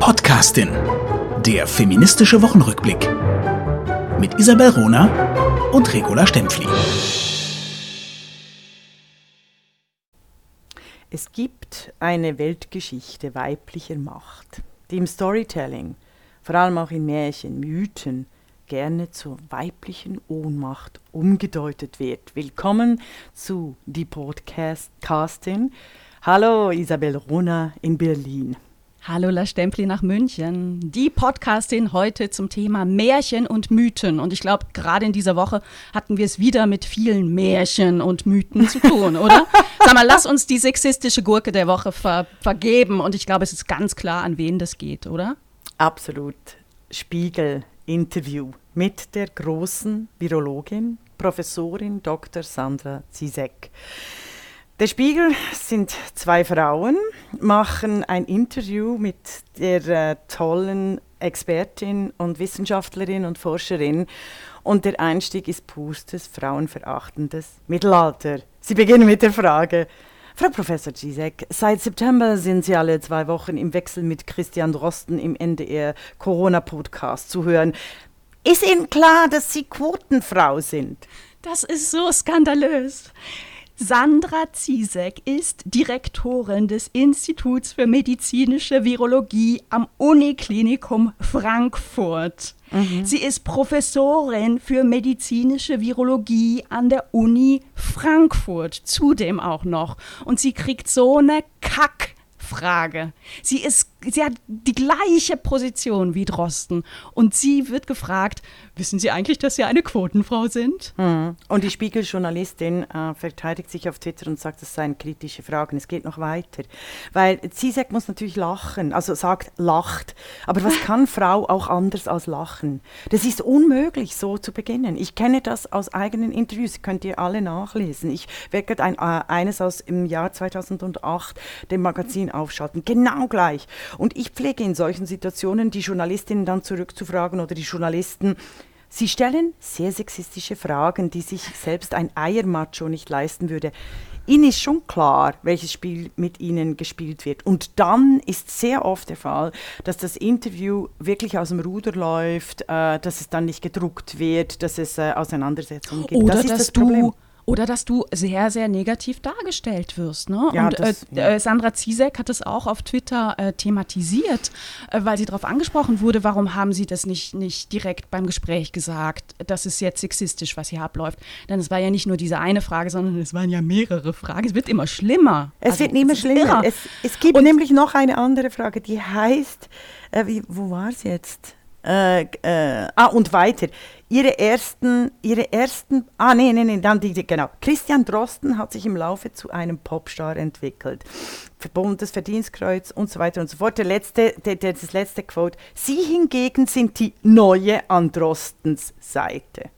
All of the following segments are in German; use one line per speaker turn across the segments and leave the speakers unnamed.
Podcastin. Der feministische Wochenrückblick. Mit Isabel Rona und Regula Stempfli.
Es gibt eine Weltgeschichte weiblicher Macht, die im Storytelling, vor allem auch in Märchen, Mythen, gerne zur weiblichen Ohnmacht umgedeutet wird. Willkommen zu die Podcastin. Hallo Isabel Rona in Berlin.
Hallo La Stempli nach München. Die Podcastin heute zum Thema Märchen und Mythen. Und ich glaube, gerade in dieser Woche hatten wir es wieder mit vielen Märchen und Mythen zu tun, oder? Sag mal, lass uns die sexistische Gurke der Woche ver vergeben. Und ich glaube, es ist ganz klar, an wen das geht, oder?
Absolut. Spiegel-Interview mit der großen Virologin, Professorin Dr. Sandra Zizek. Der Spiegel sind zwei Frauen, machen ein Interview mit der äh, tollen Expertin und Wissenschaftlerin und Forscherin. Und der Einstieg ist purstes, frauenverachtendes Mittelalter. Sie beginnen mit der Frage, Frau Professor Gisek, seit September sind Sie alle zwei Wochen im Wechsel mit Christian Drosten im NDR Corona-Podcast zu hören. Ist Ihnen klar, dass Sie Quotenfrau sind?
Das ist so skandalös. Sandra Ziesek ist Direktorin des Instituts für medizinische Virologie am Uniklinikum Frankfurt. Mhm. Sie ist Professorin für medizinische Virologie an der Uni Frankfurt, zudem auch noch. Und sie kriegt so eine Kackfrage. Sie ist sie hat die gleiche Position wie Drosten. Und sie wird gefragt, wissen Sie eigentlich, dass Sie eine Quotenfrau sind?
Mhm. Und die Spiegeljournalistin äh, verteidigt sich auf Twitter und sagt, das seien kritische Fragen. Es geht noch weiter. Weil Zizek muss natürlich lachen, also sagt, lacht. Aber was kann Frau auch anders als lachen? Das ist unmöglich, so zu beginnen. Ich kenne das aus eigenen Interviews, könnt ihr alle nachlesen. Ich werde gerade ein, äh, eines aus im Jahr 2008 dem Magazin aufschalten. Genau gleich. Und ich pflege in solchen Situationen die Journalistinnen dann zurückzufragen oder die Journalisten, Sie stellen sehr sexistische Fragen, die sich selbst ein Eiermacho nicht leisten würde. Ihnen ist schon klar, welches Spiel mit Ihnen gespielt wird. Und dann ist sehr oft der Fall, dass das Interview wirklich aus dem Ruder läuft, äh, dass es dann nicht gedruckt wird, dass es äh, Auseinandersetzungen gibt.
Oder das ist dass das Problem. Oder dass du sehr, sehr negativ dargestellt wirst. Ne? Ja, und das, äh, ja. Äh, Sandra Ziesek hat es auch auf Twitter äh, thematisiert, äh, weil sie darauf angesprochen wurde, warum haben sie das nicht, nicht direkt beim Gespräch gesagt, das ist jetzt sexistisch, was hier abläuft. Denn es war ja nicht nur diese eine Frage, sondern es waren ja mehrere Fragen. Es wird immer schlimmer.
Es also, wird immer schlimmer. Es, es, gibt und, nämlich noch eine andere Frage, die heißt, äh, wie, wo war es jetzt? Äh, äh, ah, und weiter. Ihre ersten, ihre ersten, ah, nee, nee, nee, dann die, genau. Christian Drosten hat sich im Laufe zu einem Popstar entwickelt. Bundesverdienstkreuz und so weiter und so fort. Der letzte, der, der, das letzte Quote. Sie hingegen sind die neue an Drostens Seite.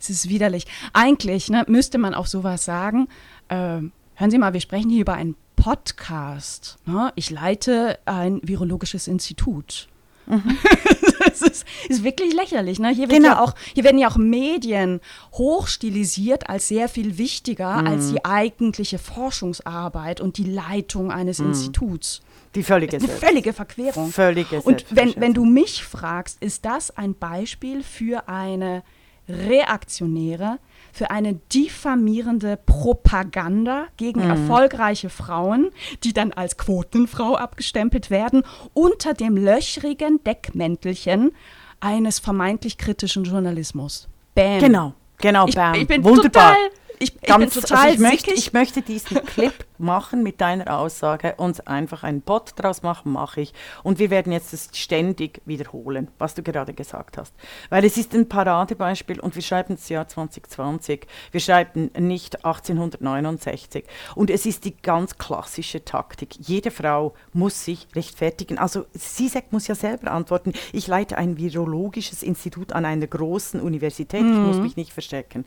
Es ist widerlich. Eigentlich ne, müsste man auch sowas sagen. Äh, hören Sie mal, wir sprechen hier über einen Podcast. Ne? Ich leite ein virologisches Institut. Mhm. das ist, ist, wirklich lächerlich. Ne? Hier, genau. ja auch, hier werden ja auch Medien hochstilisiert als sehr viel wichtiger mhm. als die eigentliche Forschungsarbeit und die Leitung eines mhm. Instituts.
Die völlige,
eine völlige Verquerung.
Völlige
und wenn, wenn du mich fragst, ist das ein Beispiel für eine reaktionäre, für eine diffamierende Propaganda gegen mhm. erfolgreiche Frauen, die dann als Quotenfrau abgestempelt werden, unter dem löchrigen Deckmäntelchen eines vermeintlich kritischen Journalismus.
Bam. Genau, genau,
bam. Ich, ich bin Wunderbar. total ich, ich Ganz, bin total
also ich, möchte, ich möchte diesen Clip machen mit deiner Aussage und einfach einen Bot draus machen, mache ich. Und wir werden jetzt das ständig wiederholen, was du gerade gesagt hast. Weil es ist ein Paradebeispiel und wir schreiben das Jahr 2020. Wir schreiben nicht 1869. Und es ist die ganz klassische Taktik. Jede Frau muss sich rechtfertigen. Also Sisek muss ja selber antworten. Ich leite ein virologisches Institut an einer großen Universität. Mhm. Ich muss mhm. mich nicht verstecken.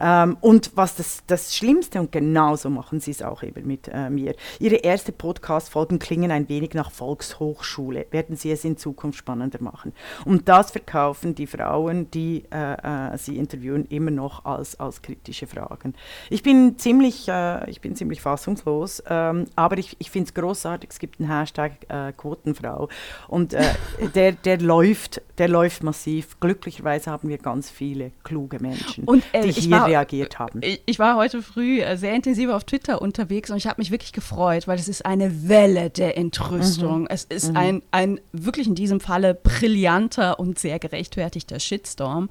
Ähm, und was das, das Schlimmste, und genauso machen sie es auch eben mit äh, mir. Ihre erste Podcast-Folgen klingen ein wenig nach Volkshochschule. Werden Sie es in Zukunft spannender machen? Und das verkaufen die Frauen, die äh, äh, Sie interviewen, immer noch als, als kritische Fragen. Ich bin ziemlich, äh, ich bin ziemlich fassungslos, ähm, aber ich, ich finde es großartig. Es gibt einen Hashtag äh, Quotenfrau und der, der läuft, der läuft massiv. Glücklicherweise haben wir ganz viele kluge Menschen,
Und,
die hier
war-
reagiert haben.
Ich, ich war heute früh sehr intensiv auf Twitter unterwegs und ich habe mich wirklich gefreut, weil es ist eine Welle der Entrüstung. Es ist ein, ein wirklich in diesem Falle brillanter und sehr gerechtfertigter Shitstorm.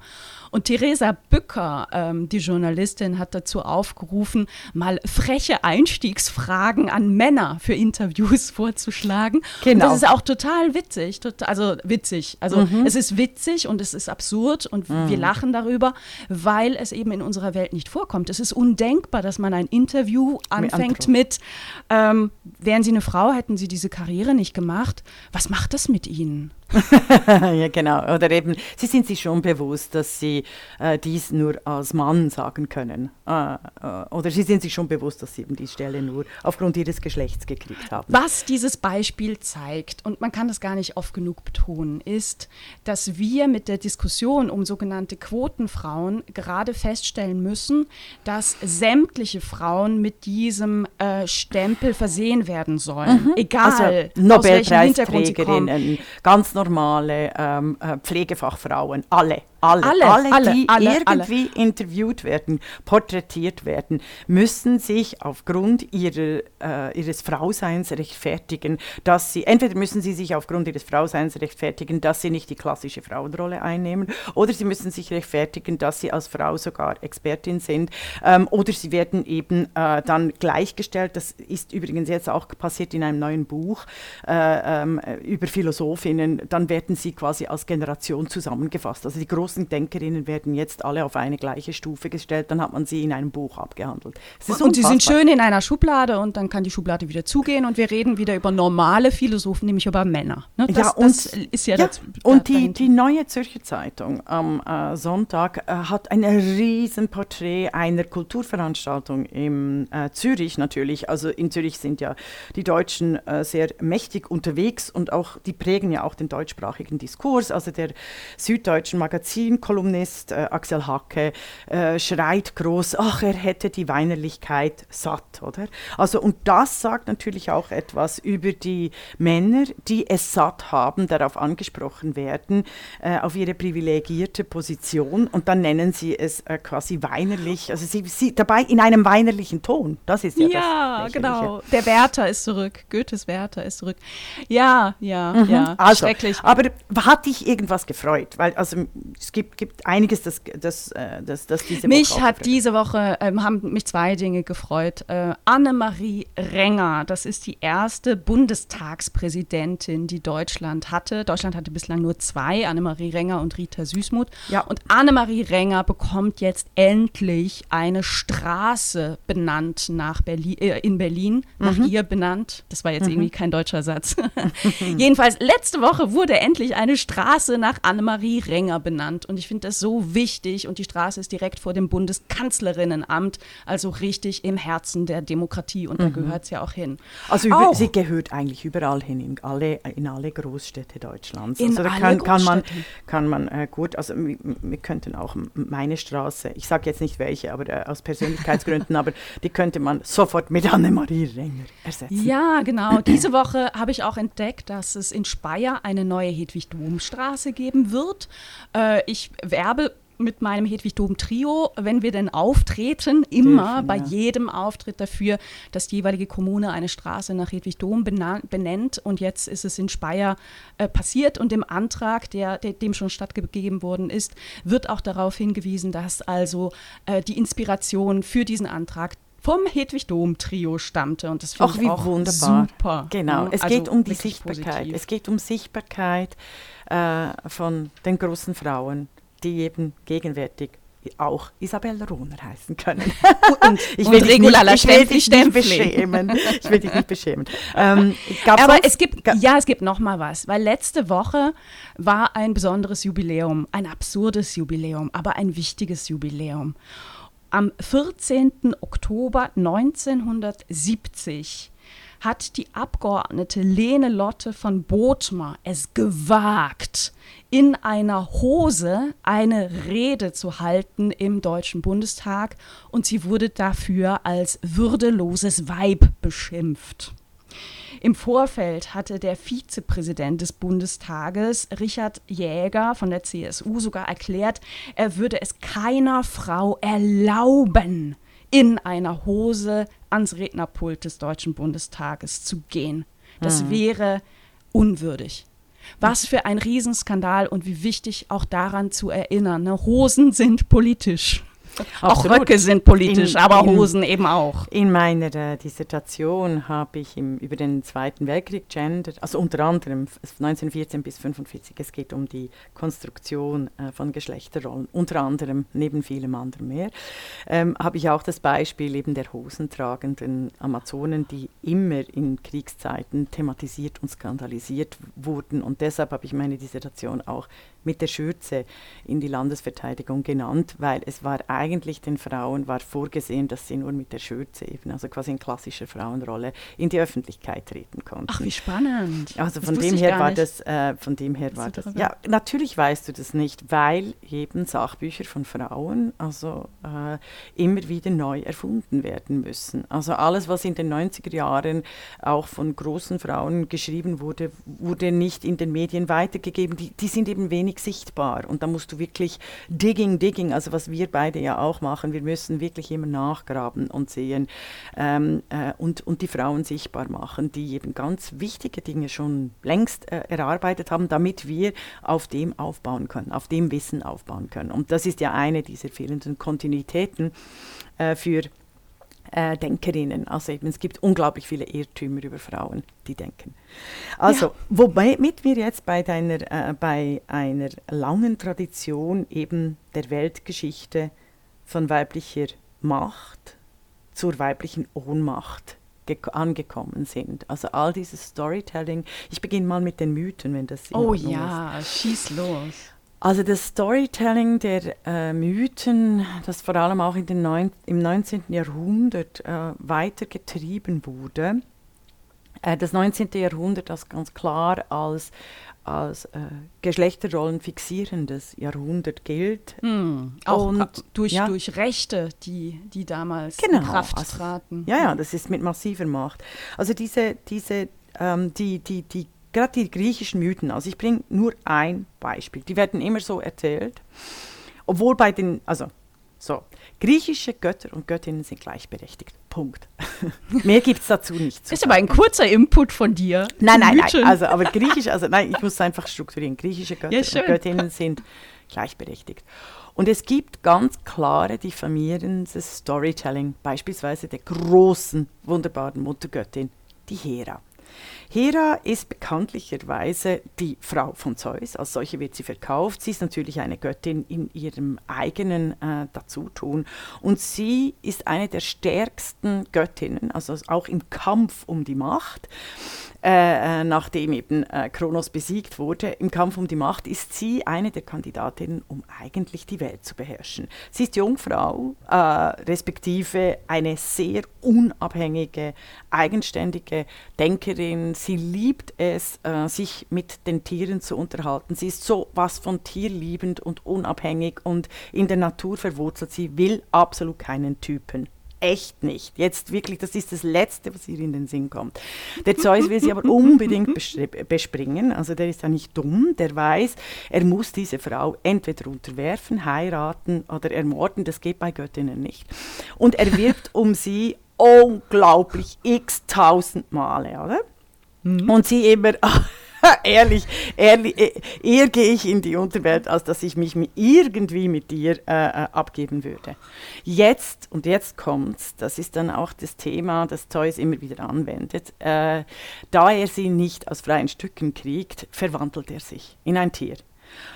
Und Theresa Bücker, ähm, die Journalistin, hat dazu aufgerufen, mal freche Einstiegsfragen an Männer für Interviews vorzuschlagen.
Genau.
Und das ist auch total witzig, tot, also witzig. Also es ist witzig und es ist absurd und wir lachen darüber, weil es eben in unserer Welt nicht vorkommt. Es ist undenkbar, dass man ein Interview anfängt
Antro.
Mit, ähm, wären Sie eine Frau, hätten Sie diese Karriere nicht gemacht. Was macht das mit Ihnen?
ja, genau. Oder eben, sie sind sich schon bewusst, dass sie äh, dies nur als Mann sagen können. Äh, äh, oder sie sind sich schon bewusst, dass sie eben die Stelle nur aufgrund ihres Geschlechts gekriegt haben.
Was dieses Beispiel zeigt, und man kann das gar nicht oft genug betonen, ist, dass wir mit der Diskussion um sogenannte Quotenfrauen gerade feststellen müssen, dass sämtliche Frauen mit diesem äh, Stempel versehen werden sollen. Egal,
also
aus welchem Hintergrund sie kommen.
Ganz normale ähm, äh, Pflegefachfrauen, alle. Alle,
Alle, alle,
die
alle,
irgendwie interviewt werden, porträtiert werden, müssen sich aufgrund ihrer, äh, ihres Frauseins rechtfertigen, dass sie, entweder müssen sie sich aufgrund ihres Frauseins rechtfertigen, dass sie nicht die klassische Frauenrolle einnehmen, oder sie müssen sich rechtfertigen, dass sie als Frau sogar Expertin sind, ähm, oder sie werden eben äh, dann gleichgestellt. Das ist übrigens jetzt auch passiert in einem neuen Buch äh, ähm, über Philosophinnen. Dann werden sie quasi als Generation zusammengefasst. Also die großen Denkerinnen werden jetzt alle auf eine gleiche Stufe gestellt. Dann hat man sie in einem Buch abgehandelt. Ist
Und sie sind schön in einer Schublade und dann kann die Schublade wieder zugehen und wir reden wieder über normale Philosophen, nämlich über Männer. Ne? Das,
ja, und,
das ist ja, das.
und die,
dahinter.
die Neue Zürcher Zeitung am äh, Sonntag äh, hat ein riesen Porträt einer Kulturveranstaltung in äh, Zürich natürlich. Also in Zürich sind ja die Deutschen äh, sehr mächtig unterwegs und auch die prägen ja auch den deutschsprachigen Diskurs. Also der süddeutschen Magazinkolumnist äh, Axel Hacke äh, schreit groß, ach, er hätte die Weinerlichkeit satt, oder? Also und das sagt natürlich auch etwas über die Männer, die es satt haben, darauf angesprochen werden, äh, auf ihre privilegierte Position und dann nennen sie es äh, quasi weinerlich, also sie, sie dabei in einem weinerlichen Ton. Das ist ja,
Ja,
das
genau.
Lächerliche.
Der Werther ist zurück. Goethes Werther ist zurück. Ja, ja, ja.
Also,
Schrecklich.
aber hat dich irgendwas gefreut? Weil also es gibt, gibt einiges, das, das, äh, das, das diese
Mich
Woche auch
hat diese Woche, ähm, haben mich zwei Dinge gefreut. Äh, Annemarie Renger, das ist die erste Bundestagspräsidentin, die Deutschland hatte. Deutschland hatte bislang nur zwei, Annemarie Renger und Rita Süßmuth.
Ja.
Und Annemarie Renger bekommt jetzt endlich eine Straße benannt nach Berlin, äh, in Berlin, nach
Mhm.
ihr benannt. Das war jetzt irgendwie kein deutscher Satz. Jedenfalls, letzte Woche wurde endlich eine Straße nach Annemarie Renger benannt. Und ich finde das so wichtig. Und die Straße ist direkt vor dem Bundeskanzlerinnenamt, also richtig im Herzen der Demokratie. Und da gehört es ja auch hin.
Also über,
Auch.
sie gehört eigentlich überall hin, in alle, in alle Großstädte Deutschlands.
In
also da
alle
kann, kann man, kann man äh, gut, also wir, wir könnten auch meine Straße, ich sage jetzt nicht welche, aber äh, aus Persönlichkeitsgründen, aber die könnte man sofort mit Annemarie Renger ersetzen.
Ja, genau. Diese Woche habe ich auch entdeckt, dass es in Speyer eine neue Hedwig-Dom-Straße geben wird. Äh, ich werbe mit meinem Hedwig-Dom-Trio, wenn wir denn auftreten, immer
Dürfen,
bei
ja.
jedem Auftritt dafür, dass die jeweilige Kommune eine Straße nach Hedwig-Dom bena- benennt. Und jetzt ist es in Speyer äh, passiert und im Antrag, der, der dem schon stattgegeben worden ist, wird auch darauf hingewiesen, dass also äh, die Inspiration für diesen Antrag vom Hedwig-Dom-Trio stammte. Und das finde ich auch
wunderbar.
super.
Genau, es
Also
geht um die Sichtbarkeit.
positiv.
Es geht um Sichtbarkeit äh, von den großen Frauen, die eben gegenwärtig auch Isabella Rohner heißen können.
Und,
Ich
und
will dich
Regula
nicht, ich will dich nicht beschämen. Ich will dich nicht beschämen. Ähm,
Aber es gibt, ja, es gibt noch mal was, weil letzte Woche war ein besonderes Jubiläum, ein absurdes Jubiläum, aber ein wichtiges Jubiläum. Am 14. Oktober 1970 hat die Abgeordnete Lene Lotte von Bothmer es gewagt, in einer Hose eine Rede zu halten im Deutschen Bundestag und sie wurde dafür als würdeloses Weib beschimpft. Im Vorfeld hatte der Vizepräsident des Bundestages, Richard Jäger von der CSU, sogar erklärt, er würde es keiner Frau erlauben, in einer Hose ans Rednerpult des Deutschen Bundestages zu gehen. Das mhm. wäre unwürdig. Was für ein Riesenskandal und wie wichtig auch daran zu erinnern. Ne? Hosen sind politisch. Auch Röcke sind politisch, in, aber in, Hosen eben auch.
In meiner äh, Dissertation habe ich im, über den Zweiten Weltkrieg gendert, also unter anderem 1914 bis 1945. Es geht um die Konstruktion äh, von Geschlechterrollen, unter anderem, neben vielem anderen mehr. Ähm, habe ich auch das Beispiel eben der hosentragenden Amazonen, die immer in Kriegszeiten thematisiert und skandalisiert wurden. Und deshalb habe ich meine Dissertation auch mit der Schürze in die Landesverteidigung genannt, weil es war eigentlich den Frauen war vorgesehen, dass sie nur mit der Schürze eben, also quasi in klassischer Frauenrolle, in die Öffentlichkeit treten konnten.
Ach, wie spannend.
Also von dem her war das, äh, von dem her war das. Ja, natürlich weißt du das nicht, weil eben Sachbücher von Frauen also äh, immer wieder neu erfunden werden müssen. Also alles, was in den 90er Jahren auch von großen Frauen geschrieben wurde, wurde nicht in den Medien weitergegeben. Die, die sind eben wenig sichtbar und da musst du wirklich digging, digging, also was wir beide ja auch machen. Wir müssen wirklich immer nachgraben und sehen ähm, äh, und, und die Frauen sichtbar machen, die eben ganz wichtige Dinge schon längst äh, erarbeitet haben, damit wir auf dem aufbauen können, auf dem Wissen aufbauen können. Und das ist ja eine dieser fehlenden Kontinuitäten äh, für äh, Denkerinnen. Also eben, es gibt unglaublich viele Irrtümer über Frauen, die denken. Also, ja. womit wir jetzt bei, deiner, äh, bei einer langen Tradition eben der Weltgeschichte von weiblicher Macht zur weiblichen Ohnmacht angekommen sind. Also all dieses Storytelling. Ich beginne mal mit den Mythen, wenn das
Oh ja, ist. schieß los.
Also das Storytelling der äh, Mythen, das vor allem auch in den neun, im 19. Jahrhundert äh, weitergetrieben wurde. Äh, das 19. Jahrhundert das ganz klar als als äh, Geschlechterrollen fixierendes Jahrhundert gilt.
Hm, auch und, durch, ja, durch Rechte, die, die damals genau, in Kraft also, traten.
Ja, ja, das ist mit massiver Macht. Also diese, diese ähm, die, die, die, gerade die griechischen Mythen, also ich bringe nur ein Beispiel, die werden immer so erzählt, obwohl bei den, also so, griechische Götter und Göttinnen sind gleichberechtigt. Punkt. Mehr gibt es dazu nicht.
Ist aber ein kurzer Input von dir.
Nein, nein, nein. Also, aber griechisch, also nein, ich muss einfach strukturieren. Griechische Götter ja, Göttinnen sind gleichberechtigt. Und es gibt ganz klare diffamierendes Storytelling, beispielsweise der großen, wunderbaren Muttergöttin, die Hera. Hera ist bekanntlicherweise die Frau von Zeus, als solche wird sie verkauft. Sie ist natürlich eine Göttin in ihrem eigenen äh, Dazutun und sie ist eine der stärksten Göttinnen, also auch im Kampf um die Macht. Äh, äh, nachdem eben äh, Kronos besiegt wurde, im Kampf um die Macht, ist sie eine der Kandidatinnen, um eigentlich die Welt zu beherrschen. Sie ist Jungfrau, äh, respektive eine sehr unabhängige, eigenständige Denkerin. Sie liebt es, äh, sich mit den Tieren zu unterhalten. Sie ist so was von tierliebend und unabhängig und in der Natur verwurzelt. Sie will absolut keinen Typen echt nicht. Jetzt wirklich, das ist das Letzte, was ihr in den Sinn kommt. Der Zeus will sie aber unbedingt bespringen. Also der ist ja nicht dumm. Der weiß, er muss diese Frau entweder unterwerfen, heiraten oder ermorden. Das geht bei Göttinnen nicht. Und er wirbt um sie unglaublich x tausend Male, oder? Mhm. Und sie immer, ehrlich, ehrlich, äh, eher gehe ich in die Unterwelt, als dass ich mich irgendwie mit dir äh, äh, abgeben würde. Jetzt, und jetzt kommt's, das ist dann auch das Thema, das Zeus immer wieder anwendet, äh, da er sie nicht aus freien Stücken kriegt, verwandelt er sich in ein Tier.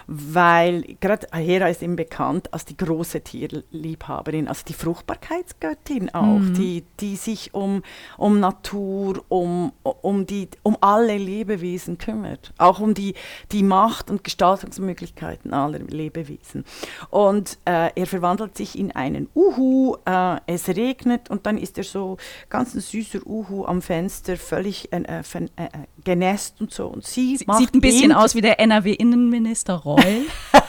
Weil gerade Hera ist eben bekannt als die große Tierliebhaberin, also die Fruchtbarkeitsgöttin auch, mhm. die, die sich um, um Natur, um, um, die, um alle Lebewesen kümmert, auch um die, die Macht und Gestaltungsmöglichkeiten aller Lebewesen. Und äh, er verwandelt sich in einen Uhu, äh, es regnet und dann ist er so ganz ein süßer Uhu am Fenster, völlig äh, äh, äh genässt und so. Und sie, sie
sieht ein bisschen aus wie der NRW-Innenminister Roll.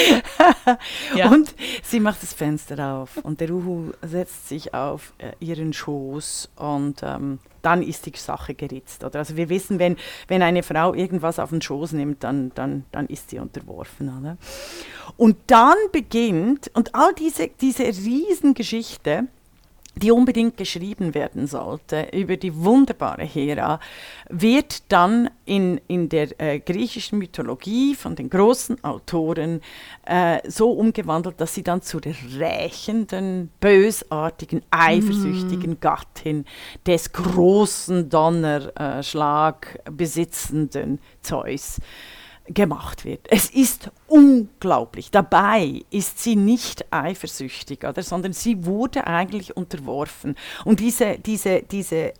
ja. Und sie macht das Fenster auf und der Uhu setzt sich auf äh, ihren Schoß und ähm, dann ist die Sache geritzt. Oder? Also wir wissen, wenn, wenn eine Frau irgendwas auf den Schoß nimmt, dann, dann, dann ist sie unterworfen. Oder? Und dann beginnt, und all diese, diese Riesengeschichte, die unbedingt geschrieben werden sollte über die wunderbare Hera, wird dann in, in der äh, griechischen Mythologie von den großen Autoren äh, so umgewandelt, dass sie dann zu der rächenden, bösartigen, eifersüchtigen mm. Gattin des großen Donnerschlag besitzenden Zeus äh, gemacht wird. Es ist unglaublich. Dabei ist sie nicht eifersüchtig, oder, sondern sie wurde eigentlich unterworfen. Und diese, diese, diese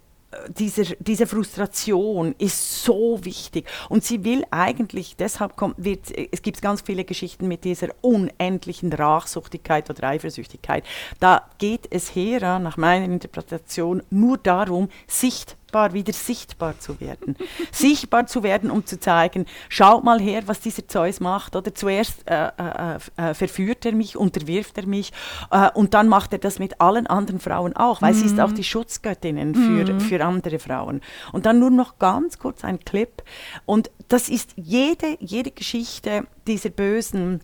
diese, diese Frustration ist so wichtig und sie will eigentlich, deshalb kommt, wird, es gibt ganz viele Geschichten mit dieser unendlichen Rachsuchtigkeit oder Eifersüchtigkeit. Da geht es her, nach meiner Interpretation, nur darum, sichtbar sichtbar, wieder sichtbar zu werden. sichtbar zu werden, um zu zeigen, schaut mal her, was dieser Zeus macht. Oder zuerst äh, äh, äh, verführt er mich, unterwirft er mich äh, und dann macht er das mit allen anderen Frauen auch, weil mhm. sie ist auch mhm. die Schutzgöttin für, mhm. für andere Frauen. Und dann nur noch ganz kurz ein Clip. Und das ist jede, jede Geschichte dieser bösen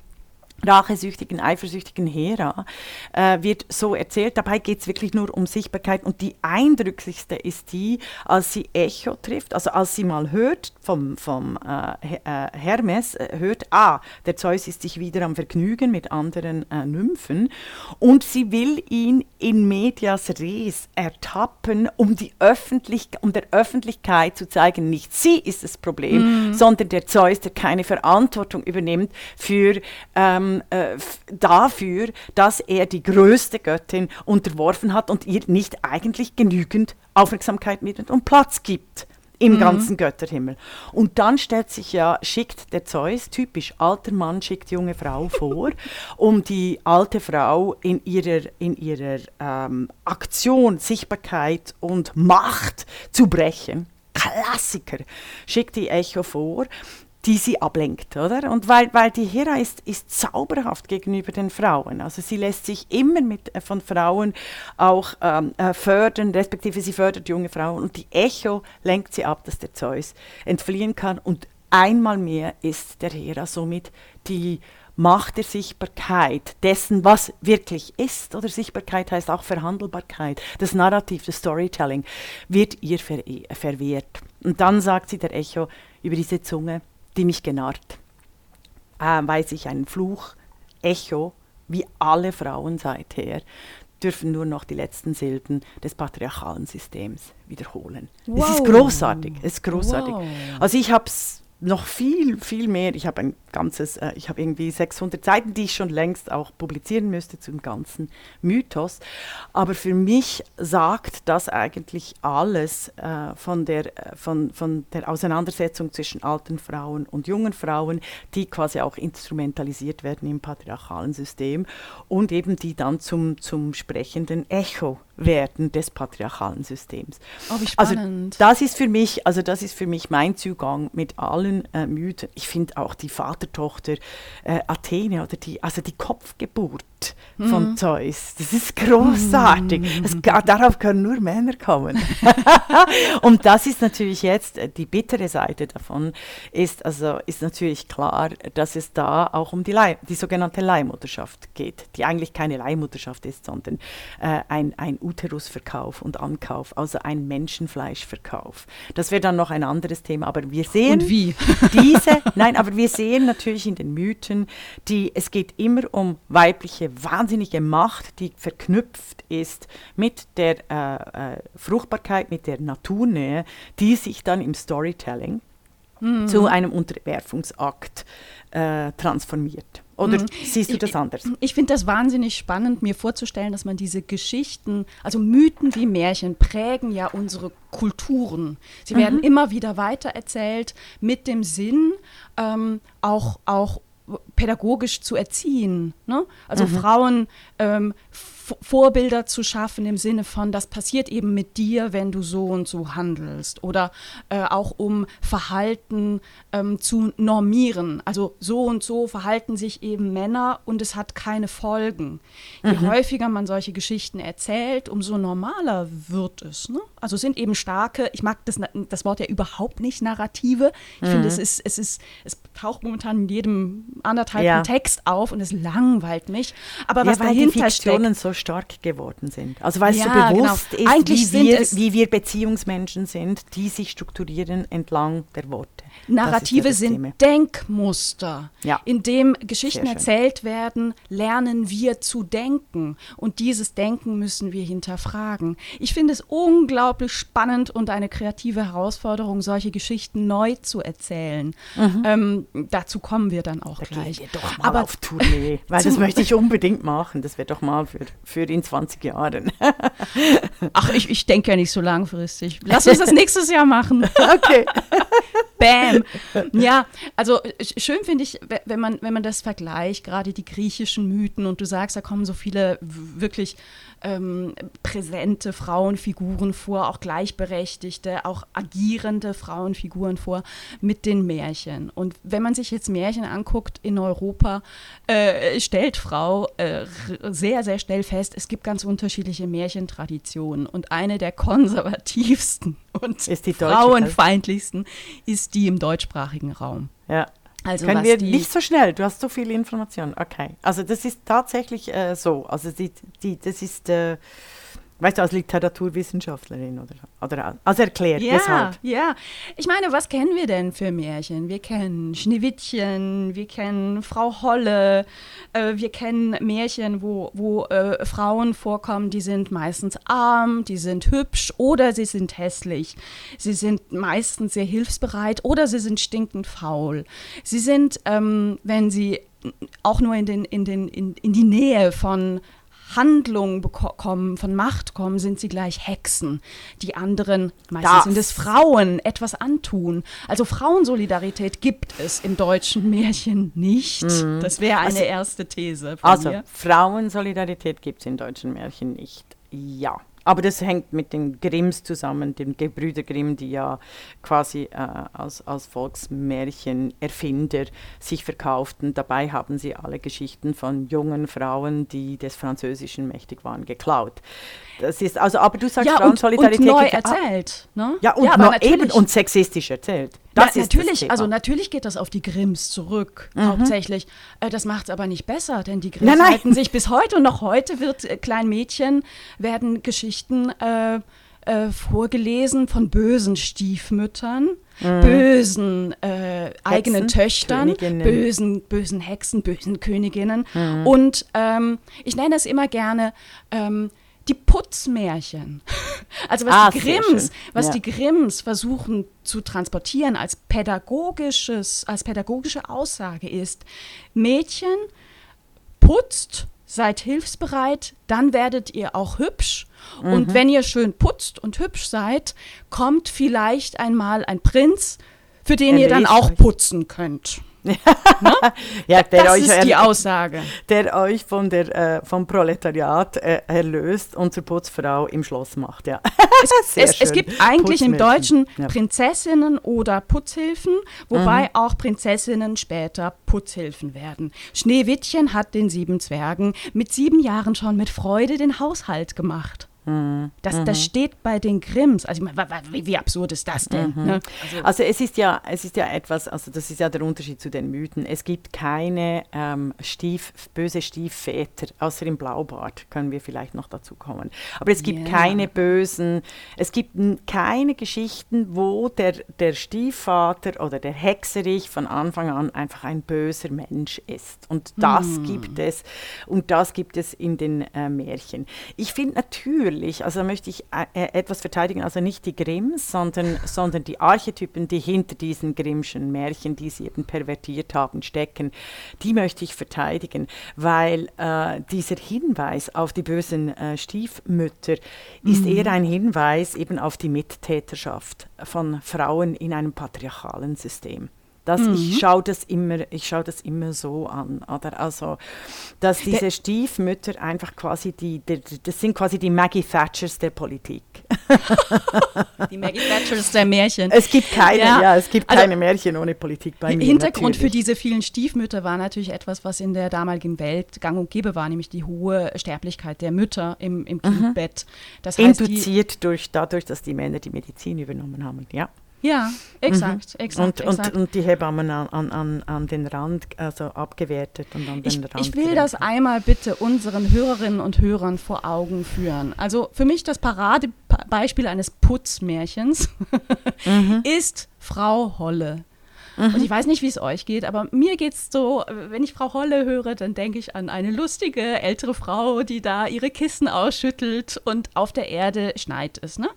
rachesüchtigen, eifersüchtigen Hera äh, wird so erzählt. Dabei geht es wirklich nur um Sichtbarkeit und die eindrücklichste ist die, als sie Echo trifft, also als sie mal hört vom, vom äh, äh, Hermes, äh, hört, ah, der Zeus ist sich wieder am Vergnügen mit anderen äh, Nymphen und sie will ihn in medias res ertappen, um, die Öffentlich um der Öffentlichkeit zu zeigen, nicht sie ist das Problem, mm. sondern der Zeus, der keine Verantwortung übernimmt für ähm, ähm, äh, dafür, dass er die größte Göttin unterworfen hat und ihr nicht eigentlich genügend Aufmerksamkeit und Platz gibt im mhm. ganzen Götterhimmel. Und dann stellt sich ja, schickt der Zeus, typisch alter Mann schickt junge Frau vor, um die alte Frau in ihrer, in ihrer ähm, Aktion, Sichtbarkeit und Macht zu brechen. Klassiker, schickt die Echo vor die sie ablenkt, oder? Und weil, weil die Hera ist, ist zauberhaft gegenüber den Frauen. Also sie lässt sich immer mit, äh, von Frauen auch ähm, äh, fördern, respektive sie fördert junge Frauen. Und die Echo lenkt sie ab, dass der Zeus entfliehen kann. Und einmal mehr ist der Hera somit die Macht der Sichtbarkeit, dessen, was wirklich ist, oder Sichtbarkeit heißt auch Verhandelbarkeit, das Narrativ, das Storytelling, wird ihr ver verwehrt. Und dann sagt sie der Echo über diese Zunge, die mich genarrt. Äh, weiß ich einen Fluch, Echo, wie alle Frauen seither, dürfen nur noch die letzten Silben des patriarchalen Systems wiederholen. Wow. Es ist großartig, es ist großartig. Wow. Also ich habe es noch viel, viel mehr. Ich habe ein ganzes, äh, ich habe irgendwie 600 Seiten, die ich schon längst auch publizieren müsste zum ganzen Mythos. Aber für mich sagt das eigentlich alles äh, von, der, äh, von, von der Auseinandersetzung zwischen alten Frauen und jungen Frauen, die quasi auch instrumentalisiert werden im patriarchalen System und eben die dann zum, zum sprechenden Echo werden des patriarchalen Systems.
Oh,
also. Also das ist für mich, also das ist für mich mein Zugang mit allen äh, Mythen. Ich finde auch die Vatertochter äh, Athene oder die, also die Kopfgeburt mhm. von Zeus. Das ist großartig. Mhm. Das, darauf können nur Männer kommen. Und das ist natürlich jetzt äh, die bittere Seite davon ist also ist natürlich klar, dass es da auch um die, Leih, die sogenannte Leihmutterschaft geht, die eigentlich keine Leihmutterschaft ist, sondern äh, ein, ein Uterusverkauf und Ankauf, also ein Menschenfleischverkauf. Das wäre dann noch ein anderes Thema, aber wir sehen
und wie
diese, nein, aber wir sehen natürlich in den Mythen, die es geht immer um weibliche wahnsinnige Macht, die verknüpft ist mit der äh, äh, Fruchtbarkeit, mit der Naturnähe, die sich dann im Storytelling mhm. zu einem Unterwerfungsakt äh, transformiert. Oder mhm. siehst du das anders?
Ich, ich finde das wahnsinnig spannend, mir vorzustellen, dass man diese Geschichten, also Mythen wie Märchen, prägen ja unsere Kulturen. Sie mhm. werden immer wieder weitererzählt mit dem Sinn, ähm, auch, auch pädagogisch zu erziehen. Ne? Also mhm. Frauen ähm, Vorbilder zu schaffen im Sinne von, das passiert eben mit dir, wenn du so und so handelst. Oder äh, auch um Verhalten ähm, zu normieren. Also so und so verhalten sich eben Männer und es hat keine Folgen. Je mhm. häufiger man solche Geschichten erzählt, umso normaler wird es. Ne? Also sind eben starke, ich mag das, das Wort ja überhaupt nicht, Narrative. Ich mhm. finde, es ist, es ist, es taucht momentan in jedem anderthalben ja. Text auf und es langweilt mich. Aber was ja, dahinter steckt.
so stark geworden sind. Also weil es ja, so bewusst genau. ist, Eigentlich wie wir, wie wir Beziehungsmenschen sind, die sich strukturieren entlang der Worte.
Narrative sind Denkmuster. Ja. In dem Geschichten erzählt werden, lernen wir zu denken. Und dieses Denken müssen wir hinterfragen. Ich finde es unglaublich spannend und eine kreative Herausforderung, solche Geschichten neu zu erzählen. Mhm. Ähm, dazu kommen wir dann auch
da
gleich.
Gehen wir doch mal Aber auf Tournee, weil das möchte ich unbedingt machen. Das wird doch mal für, für in 20 Jahren.
Ach, ich, ich denke ja nicht so langfristig. Lass uns das nächstes Jahr machen.
Okay.
Bam. Ja, also schön finde ich, wenn man, wenn man das vergleicht, gerade die griechischen Mythen und du sagst, da kommen so viele wirklich ähm, präsente Frauenfiguren vor, auch gleichberechtigte, auch agierende Frauenfiguren vor mit den Märchen. Und wenn man sich jetzt Märchen anguckt in Europa, äh, stellt Frau äh, sehr, sehr schnell fest, es gibt ganz unterschiedliche Märchentraditionen. Und eine der konservativsten und frauenfeindlichsten ist die im deutschsprachigen Raum.
Ja. Also Können wir nicht so schnell, du hast so viele Informationen. Okay. Also das ist tatsächlich äh, so. Also die, die, das ist äh, Weißt du, als Literaturwissenschaftlerin oder, oder also erklärt,
ja, weshalb. Ja, ich meine, was kennen wir denn für Märchen? Wir kennen Schneewittchen, wir kennen Frau Holle, äh, wir kennen Märchen, wo, wo äh, Frauen vorkommen, die sind meistens arm, die sind hübsch oder sie sind hässlich. Sie sind meistens sehr hilfsbereit oder sie sind stinkend faul. Sie sind, ähm, wenn sie auch nur in, den, in, den, in, in die Nähe von Handlung bekommen, von Macht kommen, sind sie gleich Hexen. Die anderen, meistens das. sind es Frauen, etwas antun. Also Frauensolidarität gibt es im deutschen Märchen nicht. Mhm. Das wäre eine also, erste These.
also
mir.
Frauensolidarität gibt es im deutschen Märchen nicht. Ja. Aber das hängt mit den Grimms zusammen, den Gebrüder Grimm, die ja quasi äh, als, als Volksmärchenerfinder sich verkauften. Dabei haben sie alle Geschichten von jungen Frauen, die des Französischen mächtig waren, geklaut. Das ist also, aber du sagst
ja, Frauensolidarität. Und, und neu erzählt. Ne?
Ja, und, ja, eben, und sexistisch erzählt.
Das ja, natürlich, also natürlich geht das auf die Grimms zurück, mhm. hauptsächlich. Äh, das macht es aber nicht besser, denn die Grimms nein, nein. halten sich bis heute und noch heute wird äh, kleinen Mädchen werden Geschichten äh, äh, vorgelesen von bösen Stiefmüttern. Mhm. bösen äh, eigenen Töchtern, bösen, bösen Hexen, bösen Königinnen. Mhm. Und ähm, ich nenne es immer gerne ähm, die Putzmärchen. Also was ah, die Grimms, was ja. die Grimms versuchen zu transportieren als pädagogisches, als pädagogische Aussage ist, Mädchen putzt, seid hilfsbereit, dann werdet ihr auch hübsch. Mhm. Und wenn ihr schön putzt und hübsch seid, kommt vielleicht einmal ein Prinz, für den er ihr dann auch putzen könnt. Ne? ja, der das euch ist die Aussage.
Der euch von der, äh, vom Proletariat äh, erlöst und zur Putzfrau im Schloss macht. Ja.
Es, es, es gibt eigentlich im Deutschen ja. Prinzessinnen oder Putzhilfen, wobei mhm. auch Prinzessinnen später Putzhilfen werden. Schneewittchen hat den sieben Zwergen mit sieben Jahren schon mit Freude den Haushalt gemacht. Mhm. Das, das mhm. steht bei den Grimms. Also wie, wie absurd ist das denn?
Mhm. Ne? Also, also, es ist ja, es ist ja etwas, also das ist ja der Unterschied zu den Mythen. Es gibt keine ähm, Stief, böse Stiefväter, außer im Blaubart können wir vielleicht noch dazu kommen. Aber es gibt yeah. keine bösen, es gibt keine Geschichten, wo der, der Stiefvater oder der Hexerich von Anfang an einfach ein böser Mensch ist. Und das mm. gibt es und das gibt es in den äh, Märchen. Ich finde natürlich natürlich, also da möchte ich äh, etwas verteidigen, also nicht die Grimms, sondern, sondern die Archetypen, die hinter diesen Grimmschen Märchen, die sie eben pervertiert haben, stecken, die möchte ich verteidigen, weil äh, dieser Hinweis auf die bösen äh, Stiefmütter mhm. ist eher ein Hinweis eben auf die Mittäterschaft von Frauen in einem patriarchalen System. Das, mhm. Ich schaue das, immer, schau das immer so an. Oder? Also, dass diese der, Stiefmütter einfach quasi die, die, das sind quasi die Maggie Thatchers der Politik.
Die Maggie Thatchers der Märchen.
Es gibt keine, ja, ja es gibt also, keine Märchen ohne Politik bei mir.
Hintergrund natürlich. für diese vielen Stiefmütter war natürlich etwas, was in der damaligen Welt gang und gäbe war, nämlich die hohe Sterblichkeit der Mütter im, im mhm. Kindbett.
Das heißt, Induziert die, durch, dadurch, dass die Männer die Medizin übernommen haben, ja.
Ja, exakt, mhm. exakt,
und, exakt. Und, und, die Hebammen an, an, an den Rand also abgewertet und an den
ich,
Rand.
Ich will das einmal bitte unseren Hörerinnen und Hörern vor Augen führen. Also für mich das Paradebeispiel eines Putzmärchens mhm. ist Frau Holle. Mhm. Und ich weiß nicht, wie es euch geht, aber mir geht es so, wenn ich Frau Holle höre, dann denke ich an eine lustige ältere Frau, die da ihre Kissen ausschüttelt und auf der Erde schneit es, ne?